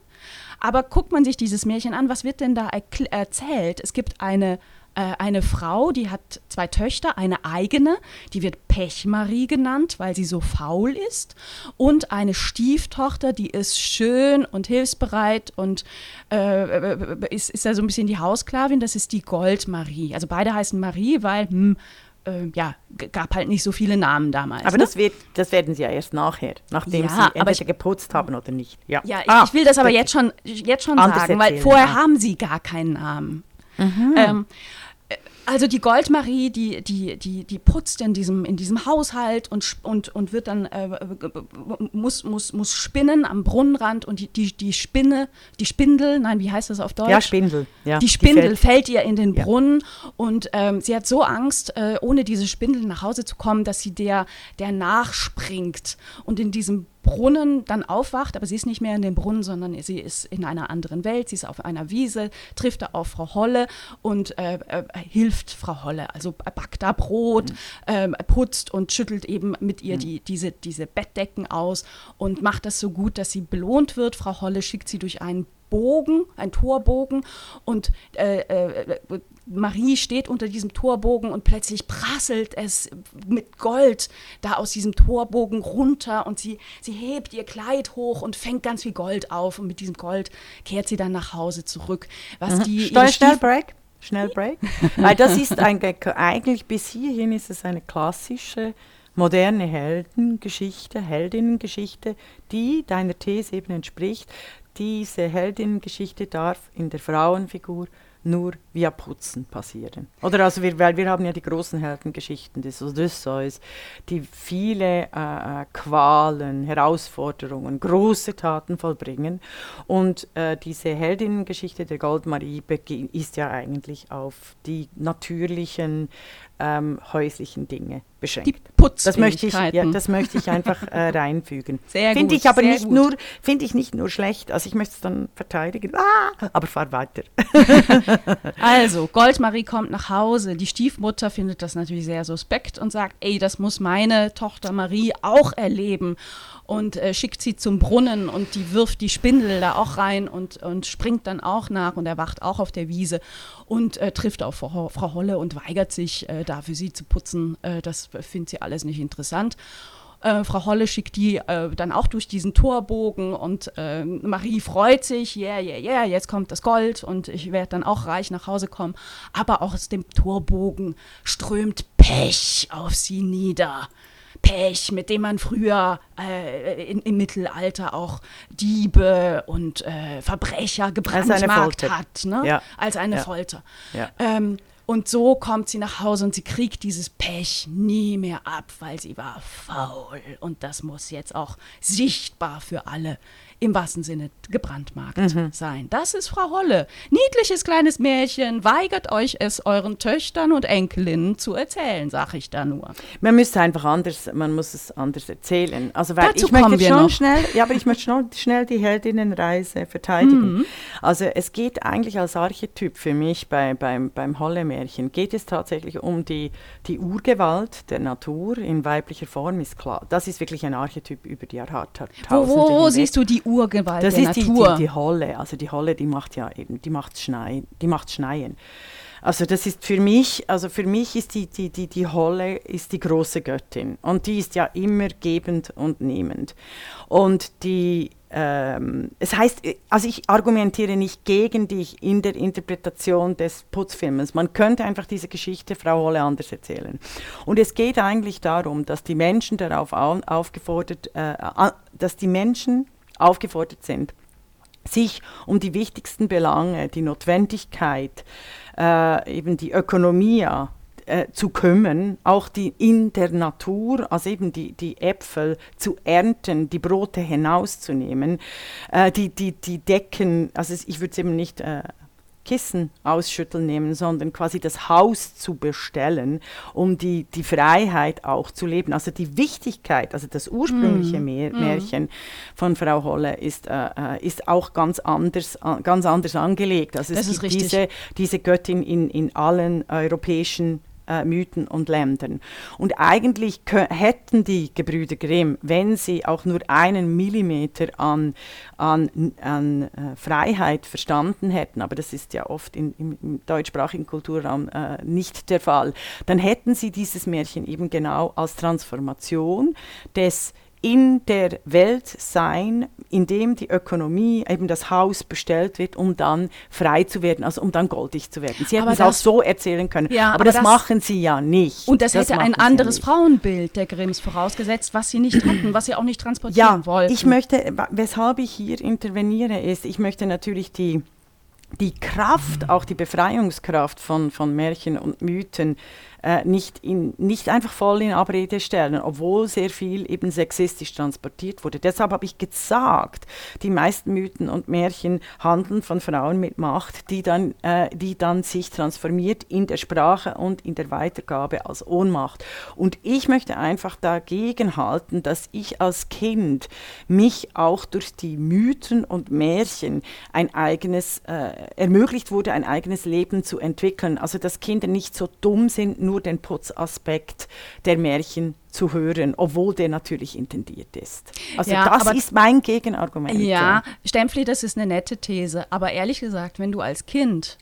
Aber guckt man sich dieses Märchen an, was wird denn da erzählt? Es gibt eine äh, eine Frau, die hat zwei Töchter, eine eigene, die wird Pechmarie genannt, weil sie so faul ist, und eine Stieftochter, die ist schön und hilfsbereit und äh, äh ist, ist ja so ein bisschen die Hausklavin, das ist die Goldmarie. Also beide heißen Marie, weil hm, äh, ja, gab halt nicht so viele Namen damals.
Aber ne? das, wird, das werden sie ja erst nachher, nachdem ja, sie entweder ich, geputzt haben oder nicht.
Ja, ja ah, ich, ich, will das aber jetzt schon, jetzt schon sagen, weil vorher ja. haben sie gar keinen Namen. Mhm. Ähm, also die Goldmarie, die, die, die, die putzt in diesem, in diesem Haushalt und, und, und wird dann, äh, muss, muss, muss spinnen am Brunnenrand und die, die, die Spinne, die Spindel, nein, wie heißt das auf Deutsch?
Ja, Spindel. Ja,
die Spindel fällt, fällt, ihr in den Brunnen ja. und ähm, sie hat so Angst, äh, ohne diese Spindel nach Hause zu kommen, dass sie der, der nachspringt und in diesem Brunnen dann aufwacht, aber sie ist nicht mehr in dem Brunnen, sondern sie ist in einer anderen Welt, sie ist auf einer Wiese, trifft da auf Frau Holle und äh, äh, hilft Frau Holle, also backt da Brot, mhm. äh, putzt und schüttelt eben mit ihr mhm. die, diese, diese Bettdecken aus und macht das so gut, dass sie belohnt wird. Frau Holle schickt sie durch einen Bogen, ein Torbogen und äh, äh, Marie steht unter diesem Torbogen und plötzlich prasselt es mit Gold da aus diesem Torbogen runter und sie, sie hebt ihr Kleid hoch und fängt ganz viel Gold auf und mit diesem Gold kehrt sie dann nach Hause zurück.
Was mhm. die schnell, schnell Break. Weil das ist ein, eigentlich bis hierhin ist es eine klassische moderne Heldengeschichte, Heldinnengeschichte, die deiner These eben entspricht. Diese Heldinnengeschichte darf in der Frauenfigur nur via Putzen passieren. Oder also wir, weil wir haben ja die großen Heldengeschichten des Odysseus, die viele äh, äh Qualen, Herausforderungen, große Taten vollbringen. Und äh, diese Heldinnengeschichte der Goldmarie ist ja eigentlich auf die natürlichen ähm, häuslichen Dinge beschränkt. Die das möchte ich, ja, das möchte ich einfach äh, reinfügen. Sehr Finde ich aber nicht gut. nur, finde ich nicht nur schlecht. Also ich möchte es dann verteidigen. Ah, aber fahr weiter.
also Goldmarie kommt nach Hause. Die Stiefmutter findet das natürlich sehr suspekt und sagt, ey, das muss meine Tochter Marie auch erleben und äh, schickt sie zum Brunnen und die wirft die Spindel da auch rein und, und springt dann auch nach und er wacht auch auf der Wiese und äh, trifft auf Frau, Frau, Holle und weigert sich, äh, da für sie zu putzen. Äh, das findet sie alles nicht interessant. Äh, Frau Holle schickt die äh, dann auch durch diesen Torbogen und äh, Marie freut sich, yeah, yeah, yeah, jetzt kommt das Gold und ich werde dann auch reich nach Hause kommen. Aber auch aus dem Torbogen strömt Pech auf sie nieder. Pech, mit dem man früher äh, in, im Mittelalter auch Diebe und äh, Verbrecher gebrandmarkt hat, ne? Ja. als eine ja. Folter. Ja. Ähm, und so kommt sie nach Hause und sie kriegt dieses Pech nie mehr ab, weil sie war faul. Und das muss jetzt auch sichtbar für alle im wahrsten Sinne gebrandmarkt mhm. sein. Das ist Frau Holle. Niedliches kleines Märchen, weigert euch es euren Töchtern und Enkelinnen zu erzählen, sage ich da nur.
Man müsste einfach anders, man muss es anders erzählen. Also weil
Dazu
ich möchte
wir
schon
noch.
schnell, ja, aber ich möchte schon schnell die Heldinnenreise verteidigen. Mhm. Also es geht eigentlich als Archetyp für mich bei, beim, beim Holle-Märchen, geht es tatsächlich um die, die Urgewalt der Natur in weiblicher Form, ist klar. Das ist wirklich ein Archetyp über die Jahrtausende
Wo, wo, wo siehst du die Urgewalt
das
der
ist
Natur?
Die, die, die Holle. Also die Holle, die macht ja eben, die macht Schneien, die macht Schneien. Also das ist für mich, also für mich ist die, die, die, die Holle ist die große Göttin und die ist ja immer gebend und nehmend. Und die, ähm, es heißt, also ich argumentiere nicht gegen dich in der Interpretation des Putzfilms. Man könnte einfach diese Geschichte Frau Holle anders erzählen. Und es geht eigentlich darum, dass die Menschen darauf au aufgefordert, äh, dass die Menschen aufgefordert sind, sich um die wichtigsten Belange, die Notwendigkeit, äh, eben die Ökonomie äh, zu kümmern, auch die in der Natur, also eben die, die Äpfel zu ernten, die Brote hinauszunehmen, äh, die, die, die Decken, also ich würde es eben nicht äh, Kissen ausschütteln nehmen, sondern quasi das Haus zu bestellen, um die, die Freiheit auch zu leben. Also die Wichtigkeit, also das ursprüngliche mm. Mär Märchen mm. von Frau Holle ist, äh, äh ist auch ganz anders, äh, ganz anders angelegt. Also
das
es gibt diese, diese Göttin in, in allen europäischen äh, Mythen und Ländern. Und eigentlich hätten die Gebrüder Grimm, wenn sie auch nur einen Millimeter an, an, an äh, Freiheit verstanden hätten, aber das ist ja oft in, im, im deutschsprachigen Kulturraum äh, nicht der Fall, dann hätten sie dieses Märchen eben genau als Transformation des in der Welt sein, in dem die Ökonomie, eben das Haus bestellt wird, um dann frei zu werden, also um dann goldig zu werden. Sie hätten es auch so erzählen können,
ja,
aber, aber das, das, machen sie ja nicht.
Und das, das hätte ein anderes Frauenbild der Grimms vorausgesetzt, was sie nicht hatten, was sie auch nicht transportieren
ja,
wollten.
Ich möchte, weshalb ich hier interveniere, ist, ich möchte natürlich die die Kraft, auch die Befreiungskraft von, von Märchen und Mythen äh, nicht, in, nicht einfach voll in Abrede stellen, obwohl sehr viel eben sexistisch transportiert wurde. Deshalb habe ich gesagt, die meisten Mythen und Märchen handeln von Frauen mit Macht, die dann, äh, die dann sich transformiert in der Sprache und in der Weitergabe als Ohnmacht. Und ich möchte einfach dagegen halten, dass ich als Kind mich auch durch die Mythen und Märchen ein eigenes, äh, ermöglicht wurde, ein eigenes Leben zu entwickeln. Also dass Kinder nicht so dumm sind, nur nur den Putzaspekt der Märchen zu hören, obwohl der natürlich intendiert ist. Also ja, das ist mein Gegenargument.
Ja, Stempfli, das ist eine nette These. Aber ehrlich gesagt, wenn du als Kind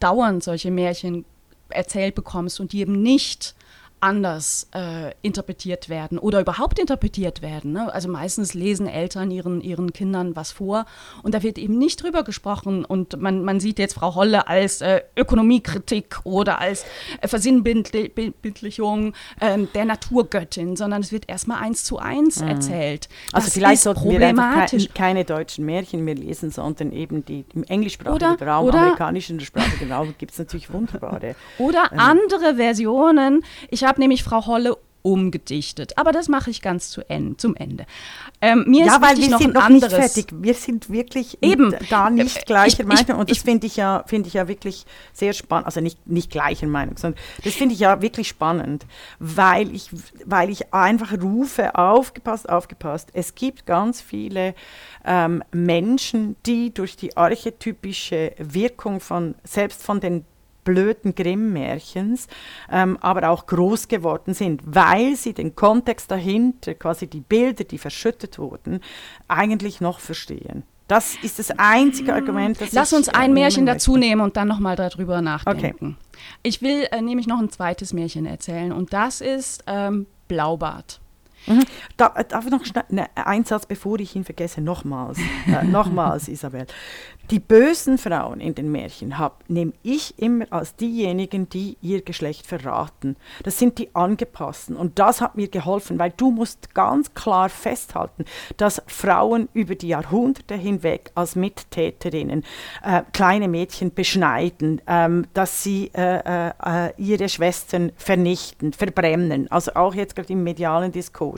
dauernd solche Märchen erzählt bekommst und die eben nicht anders äh, interpretiert werden oder überhaupt interpretiert werden. Ne? Also meistens lesen Eltern ihren, ihren Kindern was vor und da wird eben nicht drüber gesprochen und man, man sieht jetzt Frau Holle als äh, Ökonomiekritik oder als äh, Versinnbildlichung ähm, der Naturgöttin, sondern es wird erstmal eins zu eins mhm. erzählt.
Also das vielleicht sollten wir keine, keine deutschen Märchen mehr lesen, sondern eben die im englischsprachigen oder, Raum, oder, amerikanischen sprachigen Raum gibt es natürlich wunderbare.
Oder ähm, andere Versionen. Ich habe nämlich Frau Holle umgedichtet. Aber das mache ich ganz zu Ende, zum Ende. Ähm, mir
ja,
ist
weil wir
noch
sind noch
anderes.
nicht fertig. Wir sind wirklich
Eben.
da nicht gleicher
ich,
Meinung. Und das finde ich, ja, find ich ja wirklich sehr spannend. Also nicht, nicht gleicher Meinung, sondern das finde ich ja wirklich spannend, weil ich, weil ich einfach rufe, aufgepasst, aufgepasst. Es gibt ganz viele ähm, Menschen, die durch die archetypische Wirkung von, selbst von den blöden Grimm-Märchens, ähm, aber auch groß geworden sind, weil sie den Kontext dahinter, quasi die Bilder, die verschüttet wurden, eigentlich noch verstehen. Das ist das einzige Argument, das
Lass uns ein Märchen dazu nehmen und dann nochmal darüber nachdenken. Okay. Ich will äh, nämlich noch ein zweites Märchen erzählen und das ist ähm, Blaubart.
Mhm. Da, äh, darf ich noch schnell, ne, einen Satz, bevor ich ihn vergesse, nochmals, äh, nochmals, Isabel. Die bösen Frauen in den Märchen nehme ich immer als diejenigen, die ihr Geschlecht verraten. Das sind die Angepassten. Und das hat mir geholfen, weil du musst ganz klar festhalten, dass Frauen über die Jahrhunderte hinweg als Mittäterinnen äh, kleine Mädchen beschneiden, ähm, dass sie äh, äh, ihre Schwestern vernichten, verbrennen. Also auch jetzt gerade im medialen Diskurs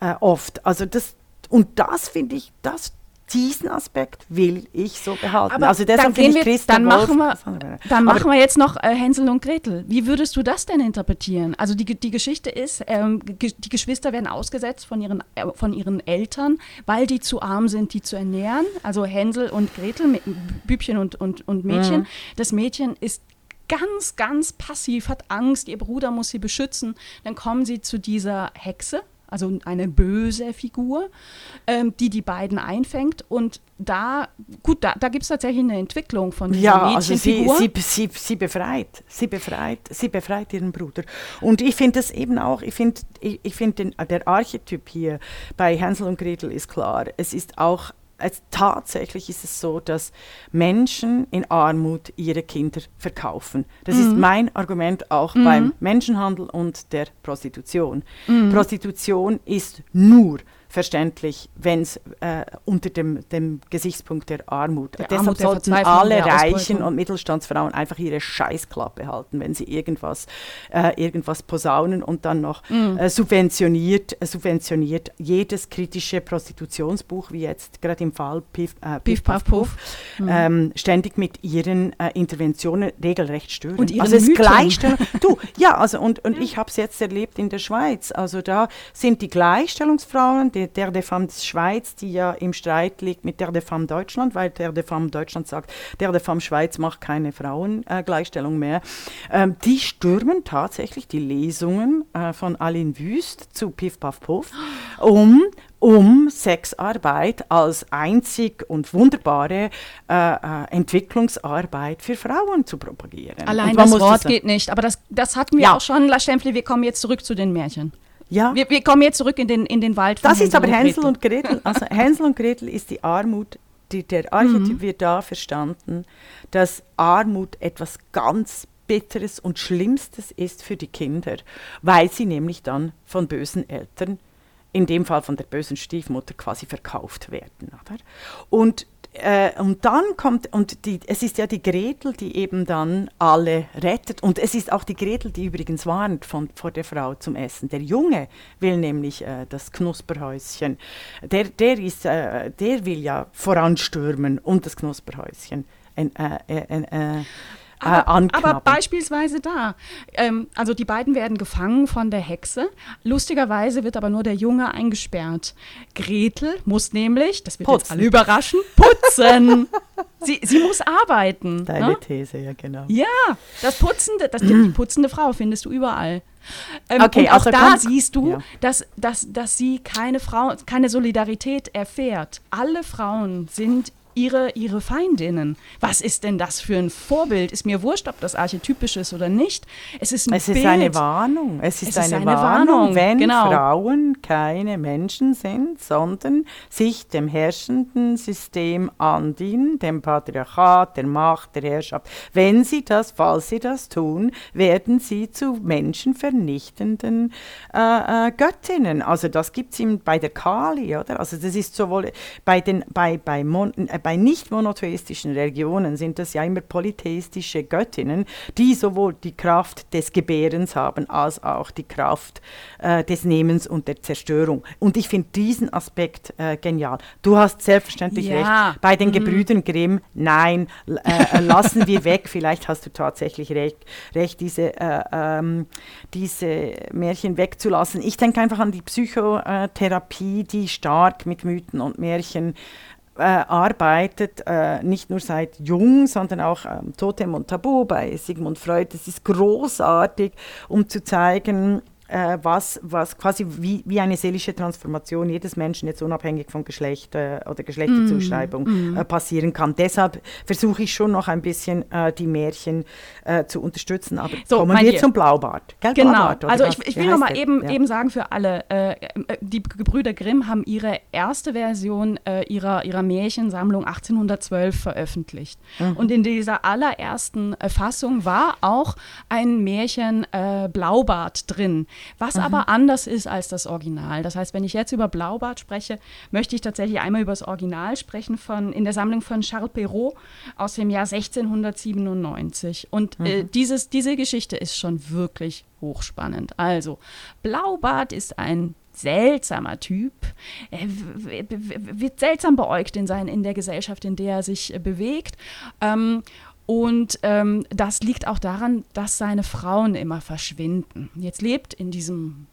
äh, oft. Also das, und das finde ich, das diesen Aspekt will ich so behalten.
Aber
also
dann,
deshalb ich
wir,
Christa
dann,
Wolf,
machen wir, dann machen wir jetzt noch äh, Hänsel und Gretel. Wie würdest du das denn interpretieren? Also die, die Geschichte ist, ähm, die Geschwister werden ausgesetzt von ihren, äh, von ihren Eltern, weil die zu arm sind, die zu ernähren. Also Hänsel und Gretel, Bübchen und, und, und Mädchen. Das Mädchen ist ganz, ganz passiv, hat Angst, ihr Bruder muss sie beschützen. Dann kommen sie zu dieser Hexe, also eine böse Figur, ähm, die die beiden einfängt. Und da, gut, da, da gibt es tatsächlich eine Entwicklung von dieser
Ja, also sie,
Mädchenfigur.
sie, sie, sie befreit, sie befreit, sie befreit ihren Bruder. Und ich finde es eben auch, ich finde, ich, ich finde den- der Archetyp hier bei Hänsel und Gretel ist klar. Es ist auch, es, tatsächlich ist es so, dass Menschen in Armut ihre Kinder verkaufen. Das ist mein Argument auch beim Menschenhandel und der Prostitution. Prostitution ist nur verständlich, wenn es äh, unter dem, dem Gesichtspunkt der Armut.
Der
Deshalb
Armut, der
sollten alle Reichen und Mittelstandsfrauen einfach ihre Scheißklappe halten, wenn sie irgendwas, äh, irgendwas posaunen und dann noch
Mhm.
äh, subventioniert, äh, subventioniert jedes kritische Prostitutionsbuch, wie jetzt gerade im Fall Piff, äh,
Piff, Puff, Puff.
ähm, ständig mit ihren äh, Interventionen regelrecht stören.
Und
also es. Gleichstellung. Du, ja, also und, und ich habe es jetzt erlebt in der Schweiz. Also da sind die Gleichstellungsfrauen, die, der de Femme Schweiz, die ja im Streit liegt mit der de Femme Deutschland, weil der de Femme Deutschland sagt, der de Femme Schweiz macht keine Frauengleichstellung äh, mehr. Ähm, die stürmen tatsächlich die Lesungen äh, von Aline Wüst zu Piff Puff Puff, um um Sexarbeit als einzig und wunderbare äh, äh, Entwicklungsarbeit für Frauen zu propagieren.
Allein das Wort
sagen-
geht nicht. Aber das, das hatten wir
Ja.
auch schon, La Stempfli. Wir kommen jetzt zurück zu den Märchen.
Ja,
Wir, wir kommen jetzt zurück in den, in den Wald.
das ist aber Hänsel
Gretel.
und Gretel. Also Hänsel und Gretel ist die Armut, die, der Archetyp wird da verstanden, dass Armut etwas ganz Bitteres und Schlimmstes ist für die Kinder, weil sie nämlich dann von bösen Eltern, in dem Fall von der bösen Stiefmutter, quasi verkauft werden. Oder? Und äh, und dann kommt, und die, es ist ja die Gretel, die eben dann alle rettet. Und es ist auch die Gretel, die übrigens warnt von, vor der Frau zum Essen. Der Junge will nämlich äh, das Knusperhäuschen. Der, der, ist, äh, der will ja voranstürmen und das Knusperhäuschen äh, äh, äh,
Aber, aber beispielsweise da. Ähm, also die beiden werden gefangen von der Hexe. Lustigerweise wird aber nur der Junge eingesperrt. Gretel muss nämlich, das wird jetzt
Putzen.
alle überraschen, putzen. sie, sie muss arbeiten.
Deine
ne?
These, ja genau.
Ja, das putzende, das, die putzende Frau findest du überall. Ähm,
Okay,
und auch
also
da siehst du,
ja.
dass, dass, dass sie keine Frau, keine Solidarität erfährt. Alle Frauen sind ihre, ihre Feindinnen. Was ist denn das für ein Vorbild? Ist mir wurscht, ob das archetypisch ist oder nicht. Es ist ein
Es ist
Bild.
eine Warnung. Es ist,
Es ist
eine,
eine
Warnung,
Warnung,
wenn
genau.
Frauen keine Menschen sind, sondern sich dem herrschenden System andienen, dem Patriarchat, der Macht, der Herrschaft. Wenn sie das, falls sie das tun, werden sie zu menschenvernichtenden äh, äh, Göttinnen. Also das gibt es bei der Kali, oder? Also das ist sowohl bei den bei, bei, mon, äh, bei nicht monotheistischen Religionen sind das ja immer polytheistische Göttinnen, die sowohl die Kraft des Gebärens haben, als auch die Kraft äh, des Nehmens und der Zerstörung. Und ich finde diesen Aspekt äh, genial. Du hast selbstverständlich
Ja.
recht. Bei den Gebrüdern Grimm, nein, äh, äh, lassen wir weg. Vielleicht hast du tatsächlich recht, recht diese, äh, ähm, diese Märchen wegzulassen. Ich denke einfach an die Psychotherapie, die stark mit Mythen und Märchen äh, arbeitet, äh, nicht nur seit jung, sondern auch ähm, Totem und Tabu bei Sigmund Freud. Das ist großartig, um zu zeigen, äh, was, was quasi wie, wie eine seelische Transformation jedes Menschen jetzt unabhängig von Geschlecht äh, oder Geschlechterzuschreibung äh, passieren kann. Deshalb versuche ich schon noch ein bisschen äh, die Märchen äh, zu unterstützen. Aber
So,
kommen wir zum Blaubart. Gell,
Genau.
Blaubart,
Also ich, ich will noch mal
der?
eben,
Ja.
eben sagen für alle, äh, die Gebrüder Grimm haben ihre erste Version ihrer, ihrer Märchensammlung 1812 veröffentlicht.
Mhm.
Und in dieser allerersten Fassung war auch ein Märchen Blaubart drin, was
Mhm.
aber anders ist als das Original. Das heißt, wenn ich jetzt über Blaubart spreche, möchte ich tatsächlich einmal über das Original sprechen von in der Sammlung von Charles Perrault aus dem Jahr 1697. Und äh,
Mhm.
dieses, diese Geschichte ist schon wirklich hochspannend. Also, Blaubart ist ein seltsamer Typ. Er wird seltsam beäugt in, sein, in der Gesellschaft, in der er sich äh, bewegt. Ähm, und ähm, das liegt auch daran, dass seine Frauen immer verschwinden. Jetzt lebt in diesem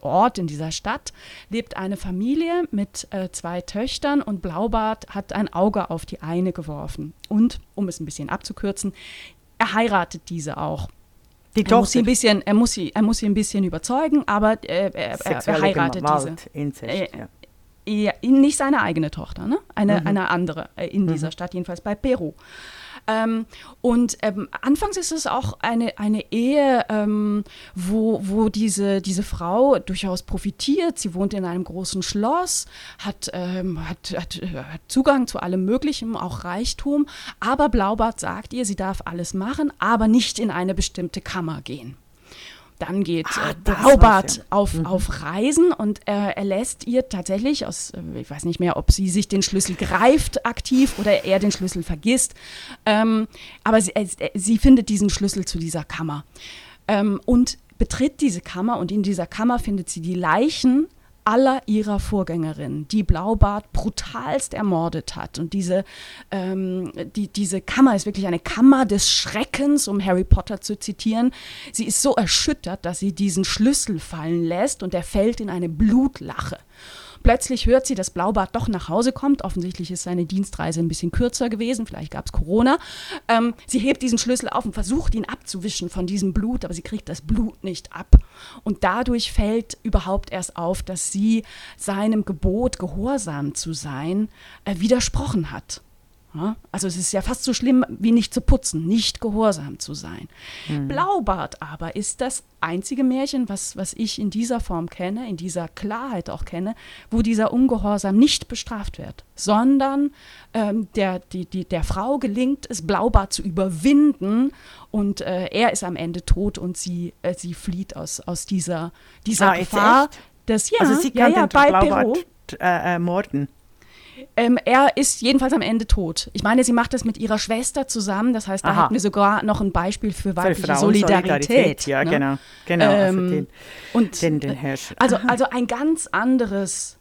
Ort, in dieser Stadt, lebt eine Familie mit äh, zwei Töchtern und Blaubart hat ein Auge auf die eine geworfen. Und, um es ein bisschen abzukürzen, er heiratet diese auch. Die er muss, sie ein bisschen, er, muss sie, er muss sie ein bisschen überzeugen, aber äh, er, er, heiratet Gewalt, diese. Inzest, äh, ja. Ja, nicht seine eigene Tochter, ne? eine, mhm. eine andere äh, in mhm. dieser Stadt, jedenfalls bei Peru. Ähm, und ähm, anfangs ist es auch eine, eine Ehe, ähm, wo, wo diese, diese Frau durchaus profitiert. Sie wohnt in einem großen Schloss, hat, ähm, hat, hat, hat Zugang zu allem Möglichen, auch Reichtum. Aber Blaubart sagt ihr, sie darf alles machen, aber nicht in eine bestimmte Kammer gehen. Dann geht ah, äh, ja. auf, mhm. auf Reisen und äh, er lässt ihr tatsächlich aus, äh, ich weiß nicht mehr, ob sie sich den Schlüssel greift aktiv oder er den Schlüssel vergisst, ähm, aber sie, äh, sie findet diesen Schlüssel zu dieser Kammer ähm, und betritt diese Kammer und in dieser Kammer findet sie die Leichen aller ihrer Vorgängerinnen, die Blaubart brutalst ermordet hat. Und diese, ähm, die, diese Kammer ist wirklich eine Kammer des Schreckens, um Harry Potter zu zitieren. Sie ist so erschüttert, dass sie diesen Schlüssel fallen lässt und er fällt in eine Blutlache. Plötzlich hört sie, dass Blaubart doch nach Hause kommt. Offensichtlich ist seine Dienstreise ein bisschen kürzer gewesen, vielleicht gab es Corona. Ähm, sie hebt diesen Schlüssel auf und versucht ihn abzuwischen von diesem Blut, aber sie kriegt das Blut nicht ab. Und dadurch fällt überhaupt erst auf, dass sie seinem Gebot, gehorsam zu sein, äh, widersprochen hat. Also es ist ja fast so schlimm wie nicht zu putzen, nicht gehorsam zu sein. Mhm. Blaubart aber ist das einzige Märchen, was, was ich in dieser Form kenne, in dieser Klarheit auch kenne, wo dieser Ungehorsam nicht bestraft wird, sondern ähm, der, die, die, der Frau gelingt es, Blaubart zu überwinden und äh, er ist am Ende tot und sie, äh, sie flieht aus, aus dieser, dieser ah, Gefahr.
Das, ja, also sie kann ja, ja, bei Blaubart. Äh, äh, morden.
Ähm, er ist jedenfalls am Ende tot. Ich meine, sie macht das mit ihrer Schwester zusammen. Das heißt, da Aha. hätten wir sogar noch ein Beispiel für weibliche Solidarität. Solidarität.
Ja, ne? genau. genau
also ähm, den, und, den, den. Also, also ein ganz anderes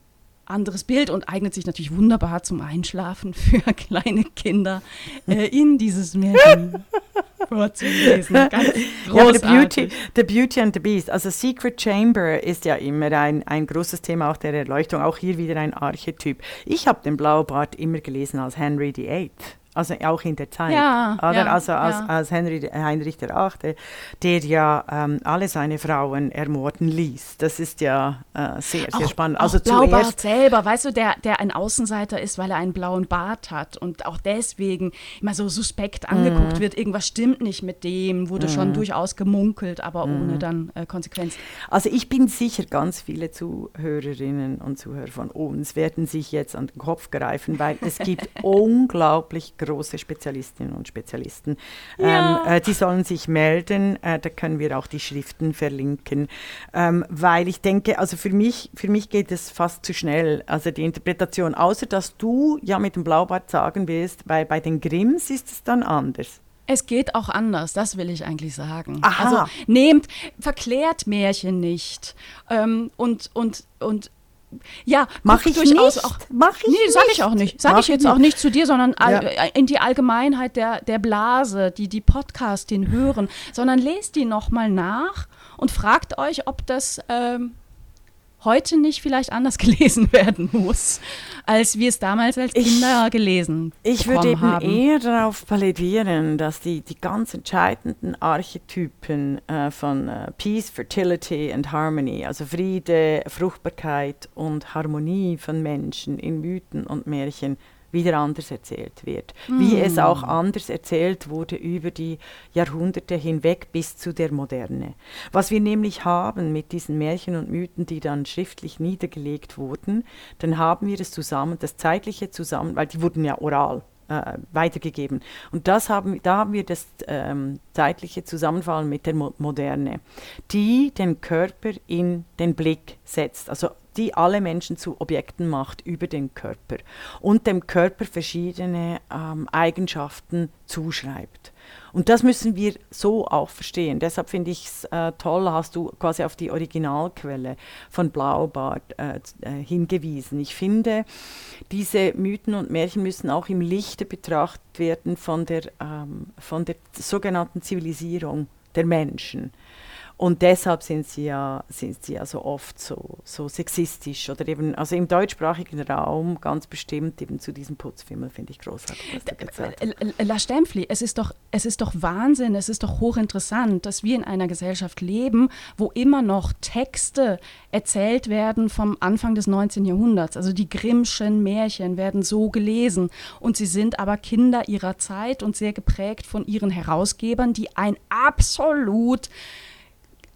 anderes Bild und eignet sich natürlich wunderbar zum Einschlafen für kleine Kinder äh, in dieses Märchen vorzulesen. Ganz ja,
the Beauty, the Beauty and the Beast. Also Secret Chamber ist ja immer ein, ein großes Thema auch der Erleuchtung, auch hier wieder ein Archetyp. Ich habe den Blaubart immer gelesen als Henry VIII. Also auch in der Zeit. Ja, oder? Ja, also als, ja. als Henry, Heinrich VIII., der ja ähm, alle seine Frauen ermorden ließ. Das ist ja äh, sehr, sehr
auch,
spannend.
Also auch Blaubart selber, weißt du, der, der ein Außenseiter ist, weil er einen blauen Bart hat und auch deswegen immer so suspekt angeguckt mm. wird. Irgendwas stimmt nicht mit dem, wurde mm. schon mhm. durchaus gemunkelt, aber mm. ohne dann äh, Konsequenz.
Also ich bin sicher, ganz viele Zuhörerinnen und Zuhörer von uns werden sich jetzt an den Kopf greifen, weil es gibt unglaublich große Spezialistinnen und Spezialisten. Ja. Ähm, äh, die sollen sich melden, äh, da können wir auch die Schriften verlinken, ähm, weil ich denke, also für mich, für mich geht es fast zu schnell, also die Interpretation, außer dass du ja mit dem Blaubart sagen wirst, weil bei den Grimms ist es dann anders.
Es geht auch anders, das will ich eigentlich sagen. Aha. Also nehmt, verklärt Märchen nicht ähm, und, und, und ja,
mache ich durchaus nicht.
auch. Mach ich nee, sage ich auch nicht. Sage ich jetzt nicht. auch nicht zu dir, sondern ja. in die Allgemeinheit der, der Blase, die die Podcastin hören, sondern lest die nochmal nach und fragt euch, ob das ähm, heute nicht vielleicht anders gelesen werden muss, als wir es damals als Kinder ich, gelesen
Ich würde eben haben. eher darauf plädieren, dass die, die ganz entscheidenden Archetypen äh, von äh, Peace, Fertility and Harmony, also Friede, Fruchtbarkeit und Harmonie von Menschen in Mythen und Märchen, wieder anders erzählt wird. Mm. Wie es auch anders erzählt wurde über die Jahrhunderte hinweg bis zu der Moderne. Was wir nämlich haben mit diesen Märchen und Mythen, die dann schriftlich niedergelegt wurden, dann haben wir es zusammen, das zeitliche zusammen, weil die wurden ja oral äh, weitergegeben. Und das haben, da haben wir das ähm, zeitliche Zusammenfallen mit der Mo Moderne, die den Körper in den Blick setzt. Also die alle Menschen zu Objekten macht über den Körper und dem Körper verschiedene ähm, Eigenschaften zuschreibt. Und das müssen wir so auch verstehen. Deshalb finde ich es äh, toll, hast du quasi auf die Originalquelle von Blaubart äh, äh, hingewiesen. Ich finde, diese Mythen und Märchen müssen auch im Lichte betrachtet werden von der, ähm, von der sogenannten Zivilisierung der Menschen. Und deshalb sind sie ja, sind sie ja so oft so, so sexistisch oder eben, also im deutschsprachigen Raum ganz bestimmt eben zu diesem Putzfimmel finde ich großartig.
La Stempfli, es ist, doch, es ist doch Wahnsinn, es ist doch hochinteressant, dass wir in einer Gesellschaft leben, wo immer noch Texte erzählt werden vom Anfang des 19. Jahrhunderts. Also die Grimmschen Märchen werden so gelesen und sie sind aber Kinder ihrer Zeit und sehr geprägt von ihren Herausgebern, die ein absolut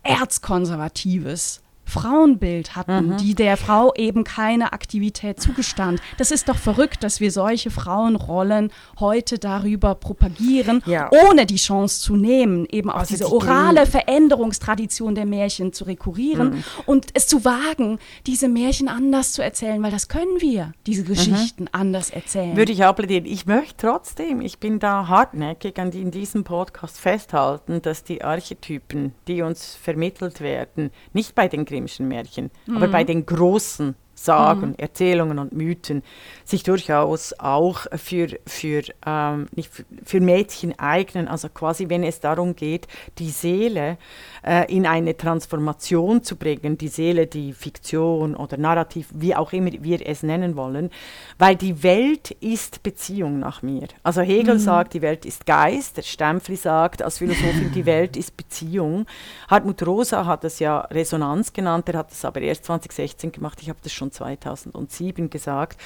erzkonservatives Frauenbild hatten, mhm. die der Frau eben keine Aktivität zugestand. Das ist doch verrückt, dass wir solche Frauenrollen heute darüber propagieren, ja. ohne die Chance zu nehmen, eben auf also diese orale die Veränderungstradition der Märchen zu rekurrieren mhm. und es zu wagen, diese Märchen anders zu erzählen, weil das können wir, diese mhm. Geschichten mhm. anders erzählen.
Würde ich applaudieren. Ich möchte trotzdem, ich bin da hartnäckig an die in diesem Podcast festhalten, dass die Archetypen, die uns vermittelt werden, nicht bei den Grimmschen Märchen. Mhm. Aber bei den großen Sagen, mhm. Erzählungen und Mythen sich durchaus auch für, für, ähm, nicht für Mädchen eignen. Also quasi, wenn es darum geht, die Seele äh, in eine Transformation zu bringen, die Seele, die Fiktion oder Narrativ, wie auch immer wir es nennen wollen, weil die Welt ist Beziehung nach mir. Also Hegel mhm. sagt, die Welt ist Geist, der Stempfli sagt als Philosophin, die Welt ist Beziehung. Hartmut Rosa hat es ja Resonanz genannt, er hat es aber erst 2016 gemacht, ich habe das schon 2007 gesagt.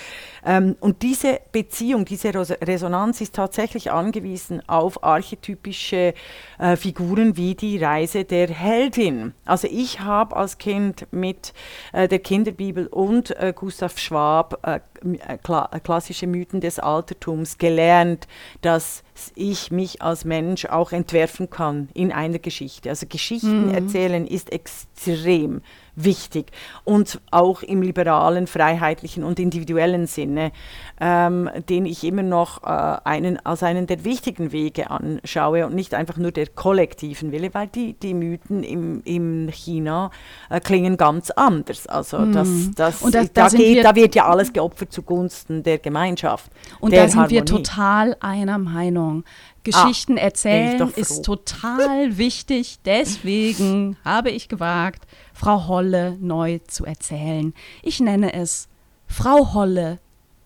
Ähm, und diese Beziehung, diese Resonanz ist tatsächlich angewiesen auf archetypische äh, Figuren wie die Reise der Heldin. Also ich habe als Kind mit äh, der Kinderbibel und äh, Gustav Schwab äh, äh, kla klassische Mythen des Altertums gelernt, dass ich mich als Mensch auch entwerfen kann in einer Geschichte. Also Geschichten mhm. erzählen ist extrem wichtig und auch im liberalen, freiheitlichen und individuellen Sinne, ähm, den ich immer noch äh, einen, als einen der wichtigen Wege anschaue und nicht einfach nur der kollektiven Wille, weil die, die Mythen im, im China äh, klingen ganz anders. Also mhm. das, das, und das, da, da, geht, da wird ja alles geopfert zugunsten der Gemeinschaft.
Und da sind Harmonie. wir total einer Meinung. Geschichten ah, erzählen ist total wichtig. Deswegen habe ich gewagt, Frau Holle neu zu erzählen. Ich nenne es Frau Holle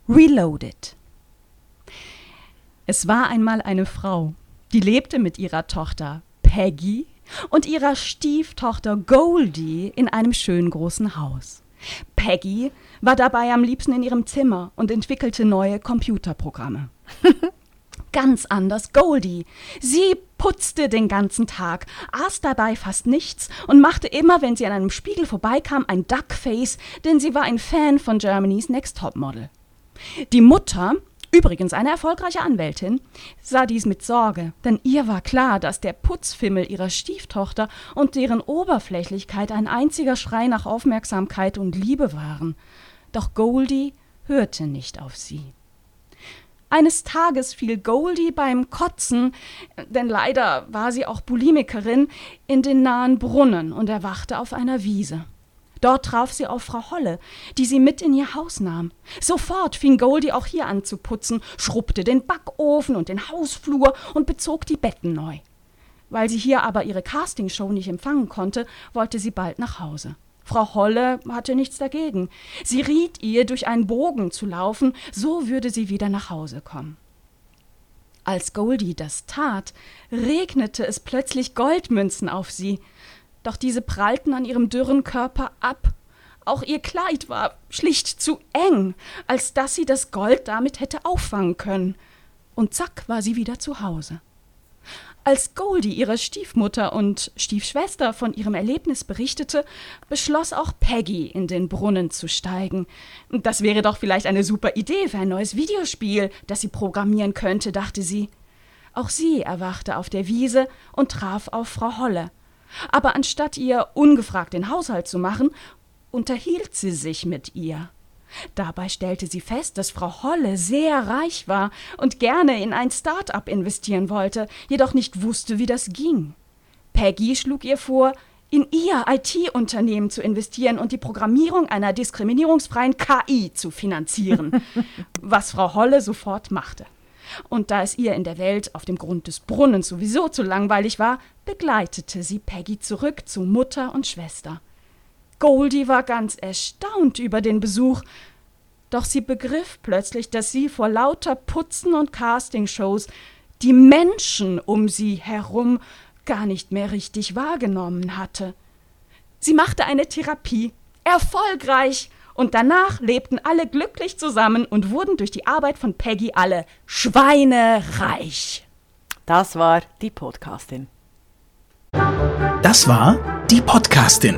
Reloaded. Es war einmal eine Frau, die lebte mit ihrer Tochter Peggy und ihrer Stieftochter Goldie in einem schönen großen Haus. Peggy war dabei am liebsten in ihrem Zimmer und entwickelte neue Computerprogramme. Ganz anders Goldie. Sie putzte den ganzen Tag, aß dabei fast nichts und machte immer, wenn sie an einem Spiegel vorbeikam, ein Duckface, denn sie war ein Fan von Germany's Next Top Model. Die Mutter, übrigens eine erfolgreiche Anwältin, sah dies mit Sorge, denn ihr war klar, dass der Putzfimmel ihrer Stieftochter und deren Oberflächlichkeit ein einziger Schrei nach Aufmerksamkeit und Liebe waren. Doch Goldie hörte nicht auf sie. Eines Tages fiel Goldie beim Kotzen, denn leider war sie auch Bulimikerin, in den nahen Brunnen und erwachte auf einer Wiese. Dort traf sie auf Frau Holle, die sie mit in ihr Haus nahm. Sofort fing Goldie auch hier an zu putzen, schrubbte den Backofen und den Hausflur und bezog die Betten neu. Weil sie hier aber ihre Castingshow nicht empfangen konnte, wollte sie bald nach Hause. Frau Holle hatte nichts dagegen. Sie riet ihr, durch einen Bogen zu laufen, so würde sie wieder nach Hause kommen. Als Goldie das tat, regnete es plötzlich Goldmünzen auf sie, doch diese prallten an ihrem dürren Körper ab. Auch ihr Kleid war schlicht zu eng, als dass sie das Gold damit hätte auffangen können. Und zack war sie wieder zu Hause. Als Goldie ihrer Stiefmutter und Stiefschwester von ihrem Erlebnis berichtete, beschloss auch Peggy, in den Brunnen zu steigen. Das wäre doch vielleicht eine super Idee für ein neues Videospiel, das sie programmieren könnte, dachte sie. Auch sie erwachte auf der Wiese und traf auf Frau Holle. Aber anstatt ihr ungefragt den Haushalt zu machen, unterhielt sie sich mit ihr. Dabei stellte sie fest, dass Frau Holle sehr reich war und gerne in ein Start-up investieren wollte, jedoch nicht wusste, wie das ging. Peggy schlug ihr vor, in ihr IT-Unternehmen zu investieren und die Programmierung einer diskriminierungsfreien KI zu finanzieren, was Frau Holle sofort machte. Und da es ihr in der Welt auf dem Grund des Brunnens sowieso zu langweilig war, begleitete sie Peggy zurück zu Mutter und Schwester. Goldie war ganz erstaunt über den Besuch, doch sie begriff plötzlich, dass sie vor lauter Putzen und Castingshows die Menschen um sie herum gar nicht mehr richtig wahrgenommen hatte. Sie machte eine Therapie, erfolgreich, und danach lebten alle glücklich zusammen und wurden durch die Arbeit von Peggy alle schweinereich.
Das war die Podcastin.
Das war die Podcastin,